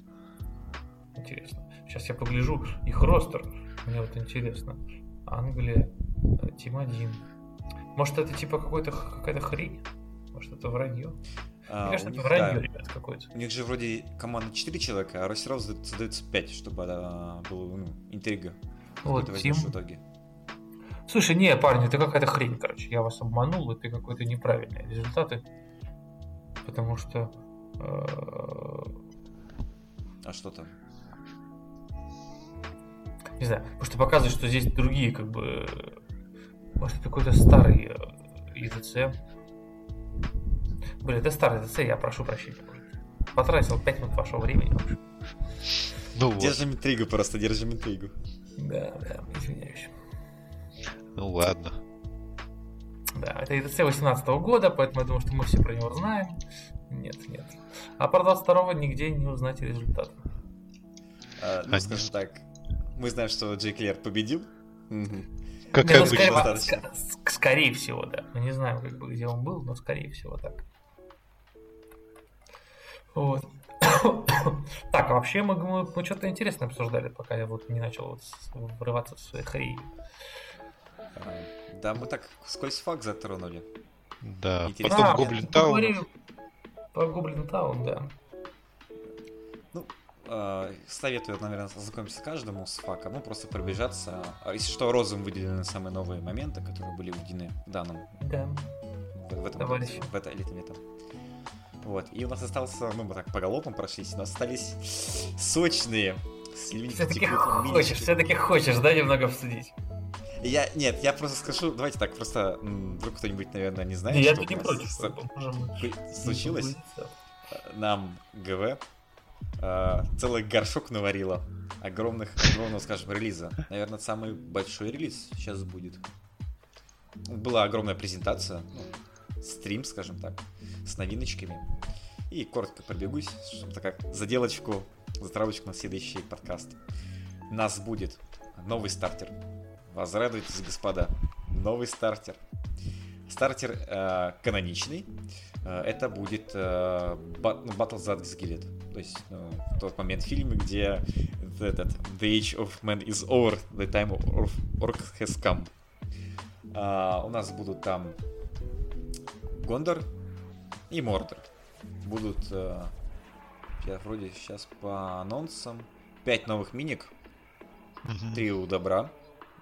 Интересно. Сейчас я погляжу их ростер. Мне вот интересно. Англия, э, Тим 1. Может это типа какой-то какая-то хрень? Может это вранье? А, Мне кажется, это вранье, да, ребят, какое-то. У них же вроде команда 4 человека, а ростеров задается 5, чтобы это было ну, интрига. Вот, Тим. В итоге. Слушай, не, парни, это какая-то хрень, короче. Я вас обманул, это какой-то неправильный результаты потому что... Э, а что там? Не знаю, потому что показывает, что здесь другие, как бы... Может, какой-то старый ИЗЦ. Э, Блин, это старый ИЗЦ, я прошу прощения. Потратил 5 минут вашего времени. Ну вот. Держим интригу просто, держим интригу. Да, да, извиняюсь. Ну ладно. Да, это ETC 18 года, поэтому я думаю, что мы все про него знаем. Нет, нет. А про 22 нигде не узнать результат. А, ну, скажем так, мы знаем, что Джей Клер победил. Как не, ну. Скорее, ск- скорее всего, да. Мы не знаем, как бы, где он был, но скорее всего так. Вот. (coughs) так, а вообще мы, мы, мы что-то интересное обсуждали, пока я вот не начал вот врываться в свои хрии. Да, мы так скользь факт затронули. Да, Интересно. потом а, Гоблин Таун. Про Гоблин Таун, да. Ну, э, советую, наверное, ознакомиться каждому с факом, ну, просто пробежаться. А если что, розовым выделены самые новые моменты, которые были введены в данном... Да. В, в этом, Товарищ. в это, летом, летом. Вот, и у нас остался, ну, мы так по галопам прошлись, у нас остались сочные, все-таки хочешь, все-таки хочешь, да, немного обсудить? Я, нет, я просто скажу, давайте так, просто вдруг кто-нибудь, наверное, не знает, я что не против, (laughs) случилось. Нам ГВ э, целый горшок наварила огромных, огромного, скажем, релиза. Наверное, самый большой релиз сейчас будет. Была огромная презентация, ну, стрим, скажем так, с новиночками. И коротко пробегусь, чтобы так как заделочку, затравочку на следующий подкаст. Нас будет новый стартер Возрадуйтесь, господа. Новый стартер. Стартер э, каноничный. Э, это будет э, ну, Battle за Gillet. То есть э, тот момент в фильме, где этот The Age of Man is over, the time of orc has come. Э, у нас будут там Гондор и Мордор. Будут, э, я вроде сейчас по анонсам, 5 новых миник, три у добра,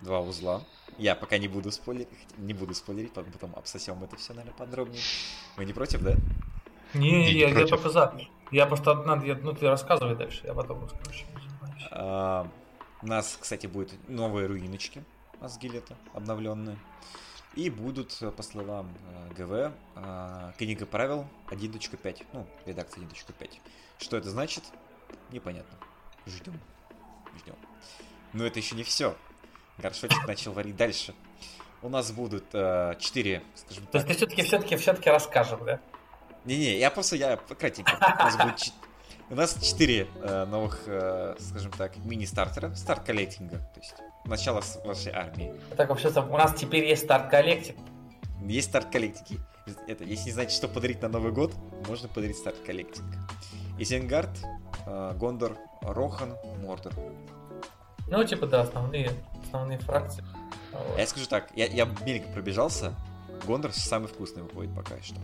два узла. Я пока не буду спойлерить, не буду спойлерить, потом, потом обсосем это все, наверное, подробнее. Вы не против, да? Не, не я, я только за. Я просто надо, я, ну ты рассказывай дальше, я потом расскажу. А, у нас, кстати, будут новые руиночки Асгилета, обновленные. И будут, по словам э, ГВ, э, книга правил 1.5. Ну, редакция 1.5. Что это значит? Непонятно. Ждем. Ждем. Но это еще не все горшочек начал варить дальше. У нас будут э, 4, скажем так. То есть ты все-таки все-таки все-таки расскажем, да? Не-не, я просто я кратенько. У нас будет У нас четыре э, новых, э, скажем так, мини-стартера, Start Collecting а, то есть начало вашей армии. Так, вообще у нас теперь есть Start Collecting. Есть Start Collecting и. Это, если не знаете, что подарить на Новый год, можно подарить Start Collecting. Изенгард, э, Гондор, Рохан, Мордор. Ну, типа, да, основные, основные фракции. Вот. Я скажу так, я, я мельком пробежался, Гондор самый вкусный выходит пока что.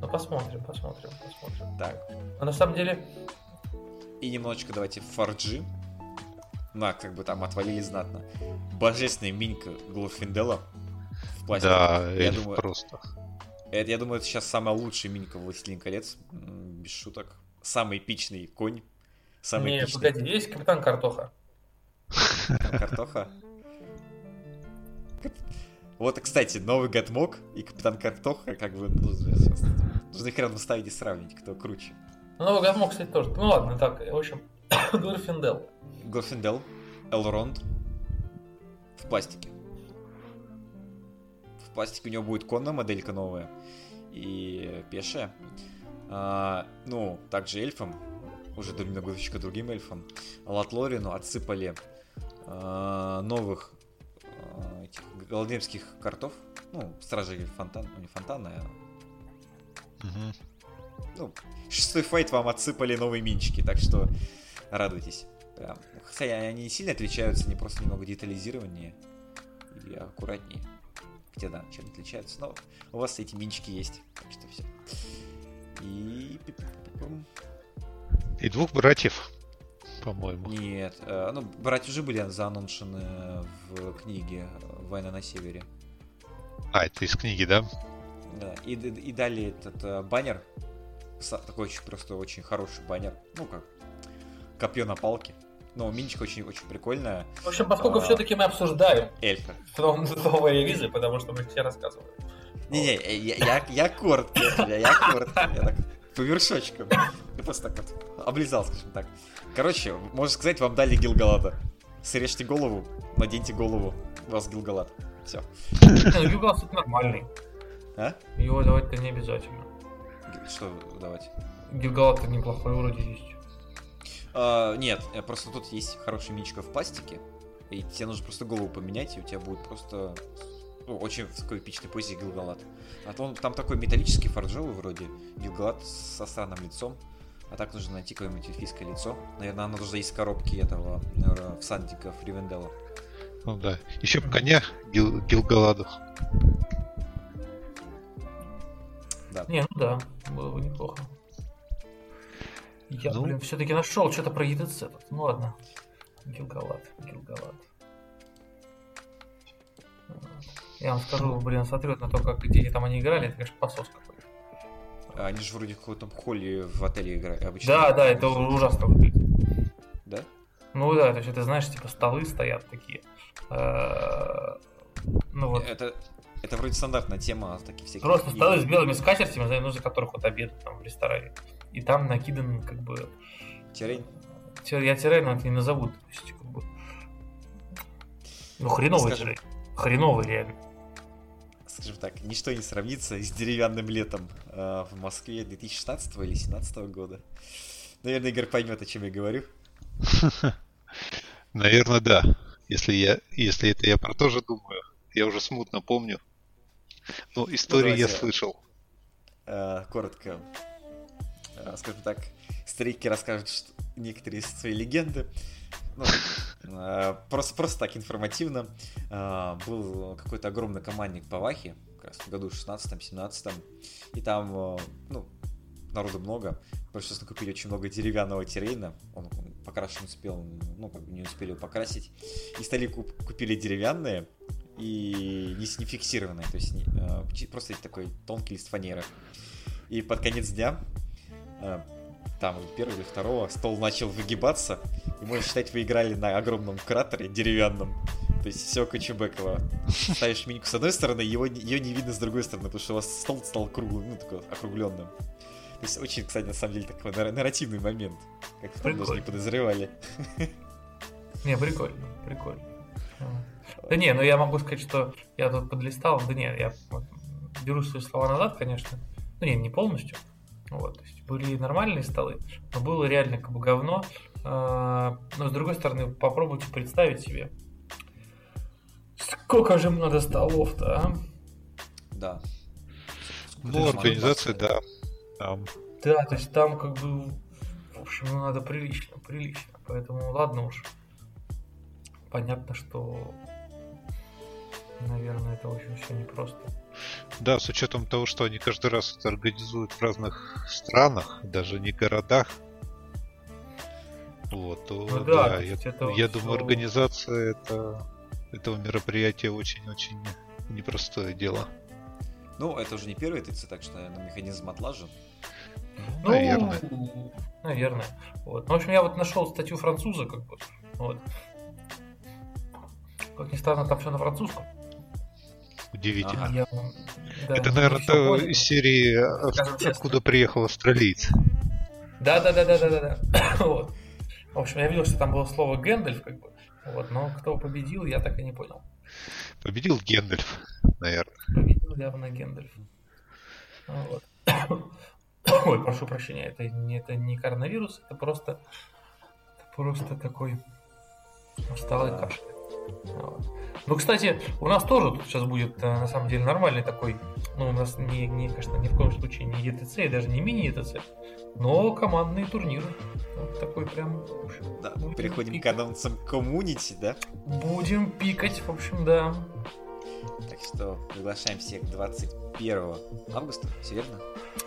Ну, посмотрим, посмотрим, посмотрим. Так. А на самом деле... И немножечко давайте фарджи. На, как бы там отвалили знатно. Божественная минька Глофиндела в пластике. Да, я думаю, просто. Это, я думаю, это сейчас самая лучшая минька Властелин колец. Без шуток. Самый эпичный конь. Самый Не, эпичный... погоди, есть Капитан Картоха. Картоха? Вот, кстати, новый Гатмок и Капитан Картоха, как бы, нужно, сейчас, нужно их рядом ставить и сравнить, кто круче. Ну, новый Гатмок, кстати, тоже. Ну ладно, так, в общем, (coughs) Глорфиндел. Глорфиндел, Элронд в пластике. В пластике у него будет конная моделька новая и пешая. А, ну, также эльфом, уже немножечко другим эльфом. Латлорину отсыпали новых а, этих голодемских картов. Ну, стражи фонтан, ну не фонтана, а... Угу. Ну, шестой файт вам отсыпали новые минчики, так что радуйтесь. Прям. Хотя они не сильно отличаются, они просто немного детализированнее и аккуратнее. Хотя да, чем отличаются, но у вас эти минчики есть, так что все. И... И двух братьев, по-моему. Нет, э, ну, братья уже были зааноншены в книге «Война на севере». А, это из книги, да? Да, и, и далее этот э, баннер, такой очень просто очень хороший баннер, ну как, копье на палке. Но миничка очень, очень прикольная. В общем, поскольку а, все-таки мы обсуждаем эльфа. (laughs) новые релизы, потому что мы все рассказываем. Не-не, я, я, я коротко, я, я коротко, я так по вершочкам. Я просто так вот облизал, скажем так. Короче, можно сказать, вам дали Гилгалата. Срежьте голову, наденьте голову, у вас Гилгалат. Все. Ну, Гилгалат это нормальный. А? Его давать-то не обязательно. Что давать? Гилгалат неплохой вроде есть. А, нет, э, просто тут есть хорошая миничка в пластике, и тебе нужно просто голову поменять, и у тебя будет просто ну, очень в такой эпичной позе Гилгалат. А то он там такой металлический фарджовый вроде, Гилгалат со странным лицом. А так нужно найти какое-нибудь эльфийское лицо. Наверное, оно должно есть в коробке этого наверное, всадника Фривендела. Ну да. Еще бы коня Гил, Гилгаладов. Да. Не, ну да, было бы неплохо. Я, ну... блин, все-таки нашел что-то про ЕДЦ. Ну ладно. Гилгалат, Гилгалат. Я вам скажу, блин, смотрю на то, как где там они играли, это, конечно, посос какой-то. А они же вроде в каком-то холле в отеле играют обычно. Да, да, это ужасно выглядит. Да? Ну да, то есть это, знаешь, типа столы стоят такие. Э, ну вот. Это, это вроде стандартная тема таких всяких. Просто столы с белыми скатертями, ну, за которых вот обед там в ресторане. И там накидан как бы... Терень? Я терень, но это не назовут. То есть, как бы... Ну, хреновый терень. Хреновый реально. Скажем так, ничто не сравнится с деревянным летом э, в Москве 2016 или 2017 года. Наверное, Игорь поймет, о чем я говорю. (laughs) Наверное, да. Если, я, если это я про то же думаю. Я уже смутно помню. Но ну, истории ну, я слышал. Э, коротко. Э, скажем так, старики расскажут что некоторые свои легенды. Ну, э, просто, просто так информативно. Э, был какой-то огромный командник по Вахе, как раз в году 16-17, и там, ну, народу много. Пришлось накупить очень много деревянного террейна. Он, он покрашен успел, ну, как бы не успели его покрасить. И стали куп, купили деревянные и не, не фиксированные, то есть не, просто такой тонкий лист фанеры. И под конец дня там первого или второго стол начал выгибаться, и можно считать, вы играли на огромном кратере деревянном. То есть все Кочебекова. Ставишь миньку с одной стороны, его, ее не видно с другой стороны, потому что у вас стол стал круглым, ну, такой округленным. То есть очень, кстати, на самом деле такой нарративный момент. Как в даже не подозревали. Не, прикольно, прикольно. Да не, ну я могу сказать, что я тут подлистал, да не, я беру свои слова назад, конечно. Ну не, не полностью. Вот, то есть были нормальные столы, но было реально как бы говно. А, но с другой стороны, попробуйте представить себе, сколько же надо столов-то, а? Да. Ну, организация, да. Там. Да, то есть там как бы, в общем, ну, надо прилично, прилично. Поэтому ладно уж. Понятно, что, наверное, это очень все непросто. Да, с учетом того, что они каждый раз это организуют в разных странах, даже не городах. Вот, то, ну, да, да я, я думаю, организация это, этого мероприятия очень-очень непростое дело. Ну, это уже не первый ТЦ, так что, наверное, механизм отлажен. Ну, наверное. Наверное. Вот. Ну, в общем, я вот нашел статью француза, как бы. Вот. Как ни странно, там все на французском. Удивительно. Ага. Я, да, это, наверное, то из серии «Откуда приехал австралиец». Да, да, да, да, да, да, да. вот. В общем, я видел, что там было слово Гэндальф, как бы. Вот, но кто победил, я так и не понял. Победил Гендальф, наверное. Победил явно Гендальф. Вот. (coughs) Ой, прошу прощения, это не, это не коронавирус, это просто, это просто такой усталый кашель. Вот. Ну, кстати, у нас тоже тут сейчас будет, э, на самом деле, нормальный такой, ну, у нас, не, не, конечно, ни в коем случае не ETC, и даже не мини-ETC, но командные турниры. Вот такой прям... Да, переходим пикать. к анонсам коммунити, да? Будем пикать, в общем, да. Так что приглашаем всех 21 августа, все верно?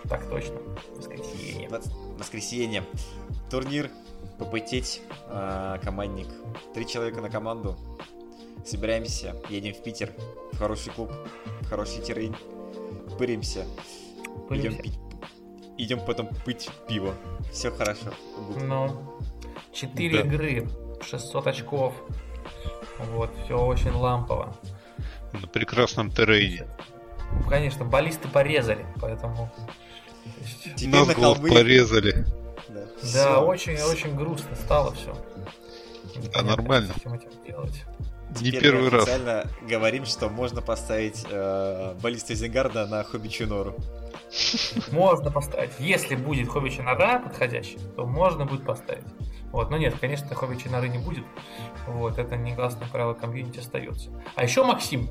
Так точно. Воскресенье. 20... Воскресенье. Турнир попытеть э, командник. Три человека на команду. Собираемся, едем в Питер, в хороший клуб, в хороший террейн. Пыримся. Пыримся. Идем пить. Идем потом пить пиво. Все хорошо. Ну, 4 да. игры, 600 очков. Вот, все очень лампово. На прекрасном террейне. Ну, конечно, баллисты порезали, поэтому... Теперь Нас на холмы... порезали. Да, да очень, очень грустно стало все. Да, нормально. делать. Не первый раз. официально говорим, что можно поставить э, баллиста Зенгарда на Хобби Чунору. Можно поставить. Если будет Хобби Чинара подходящий, то можно будет поставить. Вот, но нет, конечно, Хобби Чинары не будет. Вот, это негласное правило комьюнити остается. А еще, Максим,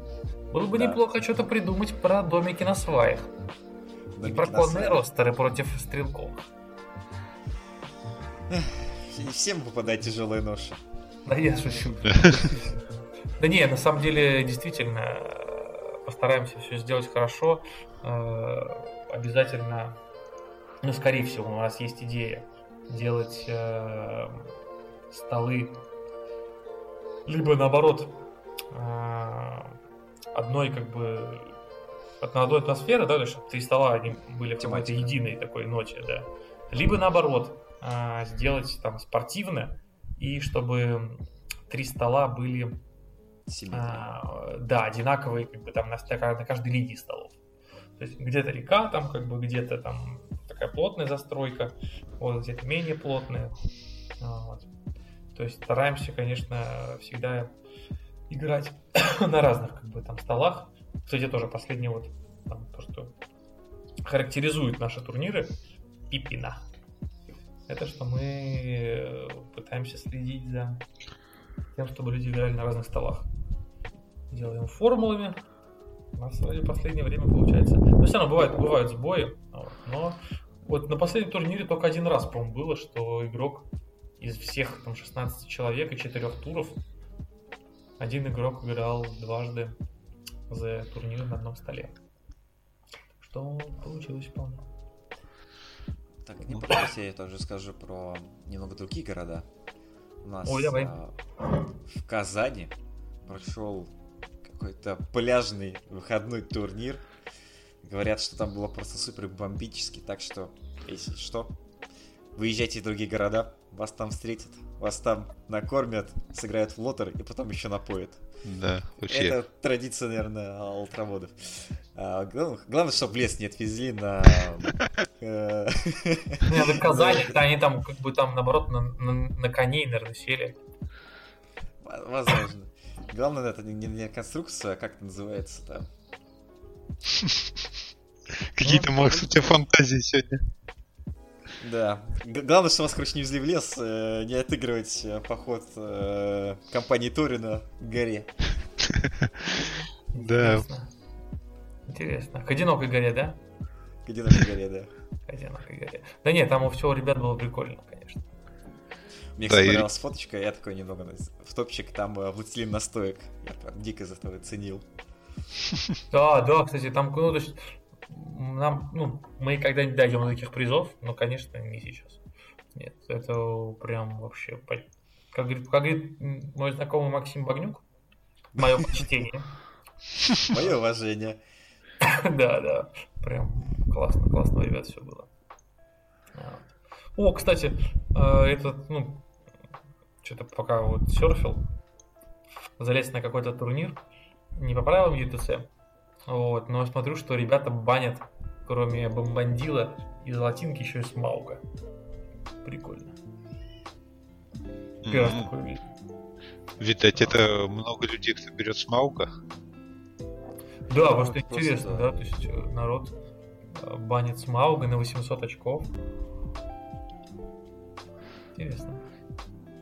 было бы да. неплохо что-то придумать про домики на сваях. Домики и про конные ростеры против стрелков. Всем выпадает тяжелая ноша. Да я шучу. (laughs) Да не, на самом деле, действительно, постараемся все сделать хорошо. Э, обязательно, ну, скорее всего, у нас есть идея делать э, столы, либо наоборот, э, одной как бы одной атмосферы, да, то есть три стола они были в какой-то единой такой ночи, да. Либо наоборот, сделать там спортивно, и чтобы три стола были а, да, одинаковые, как бы там на, на каждой линии столов. То есть где-то река, там как бы где-то там такая плотная застройка, вот где-то менее плотная. Вот. То есть стараемся, конечно, всегда играть (coughs) на разных как бы там столах. Кстати, тоже последнее вот там, то, что характеризует наши турниры, пипина. Это что мы пытаемся следить за тем, чтобы люди играли на разных столах делаем формулами. У нас в последнее время получается. Но все равно бывают, бывают сбои. Но вот на последнем турнире только один раз, по-моему, было, что игрок из всех там 16 человек и 4 туров один игрок играл дважды за турнир на одном столе. Что получилось вполне. Так, не подожди, я тоже скажу про немного другие города. У нас Ой, давай. А, в Казани прошел какой-то пляжный выходной турнир. Говорят, что там было просто супер бомбически, так что, если что, выезжайте в другие города, вас там встретят, вас там накормят, сыграют в лотер и потом еще напоят. Да, вообще. Это традиция, наверное, ультрамодов. А, главное, чтобы лес не отвезли на... Э, не, в Казани, они там как бы там, наоборот, на коней, наверное, сели. Возможно. Главное, это не, не конструкция, а как это называется там. Какие-то, Макс, у тебя фантазии сегодня. Да. Главное, что вас, короче, не везли в лес, э, не отыгрывать э, поход э, компании Торина к горе. (laughs) Да. Интересно. К одинокой горе, да? К одинокой горе, да. К одинокой горе. Да нет, там у всего ребят было прикольно, конечно. Мне, кстати, понравилась фоточка, я такой немного в топчик, там властелин настоек. Я прям дико за это ценил. (laughs) Да, да, кстати, там, ну, то есть, нам, ну, мы когда-нибудь дойдем до таких призов, но, конечно, не сейчас. Нет, это прям вообще, как говорит, как говорит мой знакомый Максим Багнюк, мое почтение. Мое уважение. Да, да, прям классно, классно, ребят, все было. О, кстати, э, этот, ну, что-то пока вот серфил, залез на какой-то турнир, не по правилам UTC, вот, но смотрю, что ребята банят, кроме бомбандила и золотинки, еще и смауга. Прикольно. Первый mm-hmm. такой вид. Видать, это много людей, кто берет смауга. Да, ну, просто интересно, да. да, то есть э, народ э, банит смауга на 800 очков. Интересно.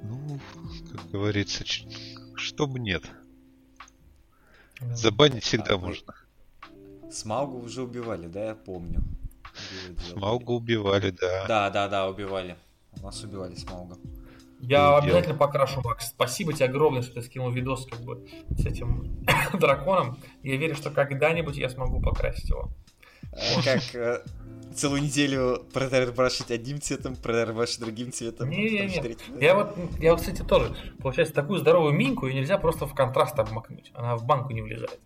Ну, как говорится, чтобы нет. Забанить всегда а, можно. Смаугу уже убивали, да, я помню. Смаугу убивали, да. Да, да, да, убивали. У нас убивали Смауга. Я Был обязательно покрашу, Макс. Спасибо тебе огромное, что ты скинул видос как бы с этим (coughs) драконом. Я верю, что когда-нибудь я смогу покрасить его. Э, как э, целую неделю продербашить одним цветом, продербашить другим цветом. Не, не, не. Я вот, я вот, кстати, тоже. Получается, такую здоровую миньку и нельзя просто в контраст обмакнуть. Она в банку не влезает.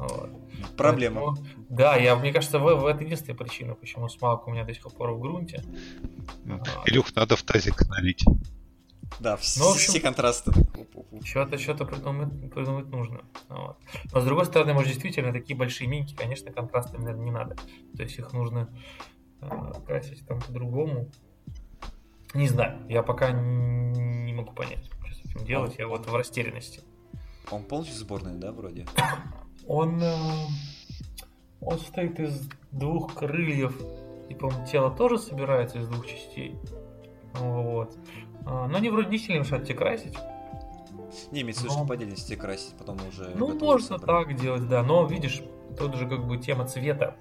Вот. Проблема. Поэтому, да, я, мне кажется, в, в это единственная причина, почему смалка у меня до сих пор в грунте. Илюх, надо в тазик налить. Да, все, ну, общем, все контрасты. Что-то что придумать, придумать нужно. Вот. Но с другой стороны, может, действительно, такие большие миньки, конечно, контрасты, наверное, не надо. То есть их нужно э, красить там по-другому. Не знаю, я пока не могу понять, что с этим делать. Я вот в растерянности. Он полностью сборный, да, вроде? (coughs) Он, э, он состоит из двух крыльев, и, по-моему, тело тоже собирается из двух частей. Вот. А, но они вроде не сильно мешают тебе красить. Не, имеется в виду, что по отдельности красить, потом уже... Ну, можно собрать. так делать, да. Но, видишь, тут же как бы тема цвета.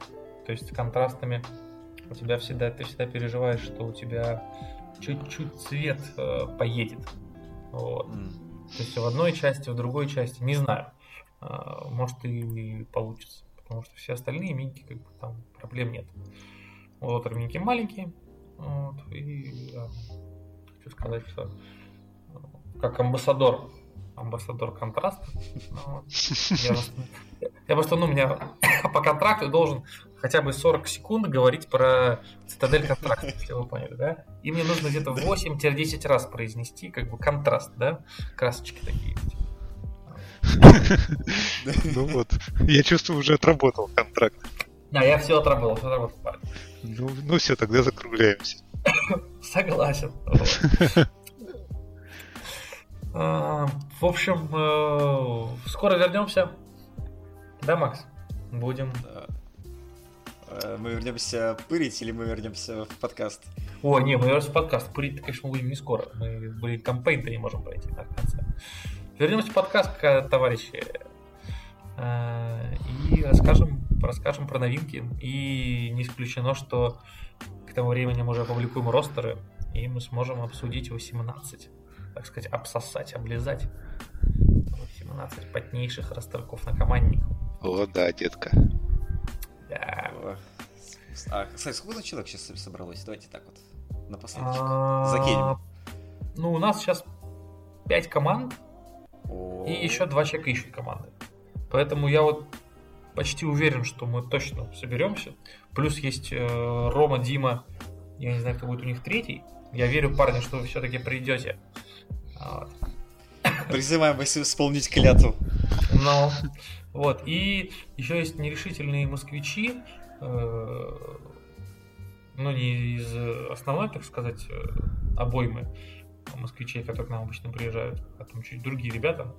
То есть контрастами у тебя всегда, ты всегда переживаешь, что у тебя чуть-чуть цвет э, поедет. Вот. Mm. То есть в одной части, в другой части, не знаю. А, может и получится. Потому что все остальные миньки, как бы там проблем нет. Вот ровненьки маленькие. Вот, и я хочу сказать, что как амбассадор, амбассадор контраста. (laughs) Вот, я, я просто, ну, у меня (coughs) по контракту должен хотя бы 40 секунд говорить про цитадель контракта, (laughs) если вы поняли, да? И мне нужно где-то 8-10 раз произнести, как бы контраст, да? Красочки такие. (laughs) Ну вот, я чувствую, уже отработал контракт. Да, я все отработал, все отработал, парень. Ну, ну все, тогда закругляемся. (laughs) Согласен. А, в общем, э, скоро вернемся. Да, Макс? Будем. Э, мы вернемся пырить или мы вернемся в подкаст? О, не, мы вернемся в подкаст. Пырить, конечно, будем не скоро. Мы, блин, кампейн-то не можем пройти на конце. Вернемся в подкаст, товарищи, э, и расскажем, расскажем про новинки. И не исключено, что к тому времени мы уже опубликуем ростеры, и мы сможем обсудить 18, так сказать, обсосать, облизать 18 потнейших ростерков на командников. О, да, детка. Да. А, кстати, сколько человек сейчас собралось? Давайте так вот напоследок а, закинем. Ну, у нас сейчас 5 команд, и еще два человека ищут команды. Поэтому я вот почти уверен, что мы точно соберемся. Плюс есть э, Рома, Дима, я не знаю, кто будет у них третий. Я верю, парни, что вы все-таки придете. Вот. Призываем вас исполнить клятву. Ну, вот. И еще есть нерешительные москвичи. Э, ну, не из основной, так сказать, э, обоймы москвичей, которые к нам обычно приезжают, а там чуть другие ребята,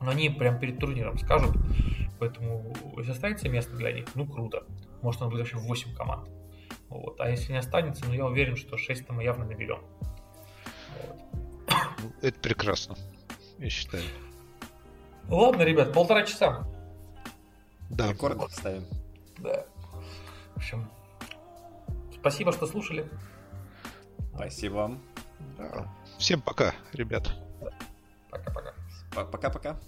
но они прям перед турниром скажут, поэтому если останется место для них, ну круто. Может, он будет вообще 8 команд. Вот. А если не останется, ну я уверен, что 6 мы явно наберем. Вот. Это прекрасно, я считаю. Ладно, ребят, полтора часа. Да. Рекорд ставим. Да. В общем, спасибо, что слушали. Спасибо вам. Да. Всем пока, ребят. Пока-пока. Пока-пока.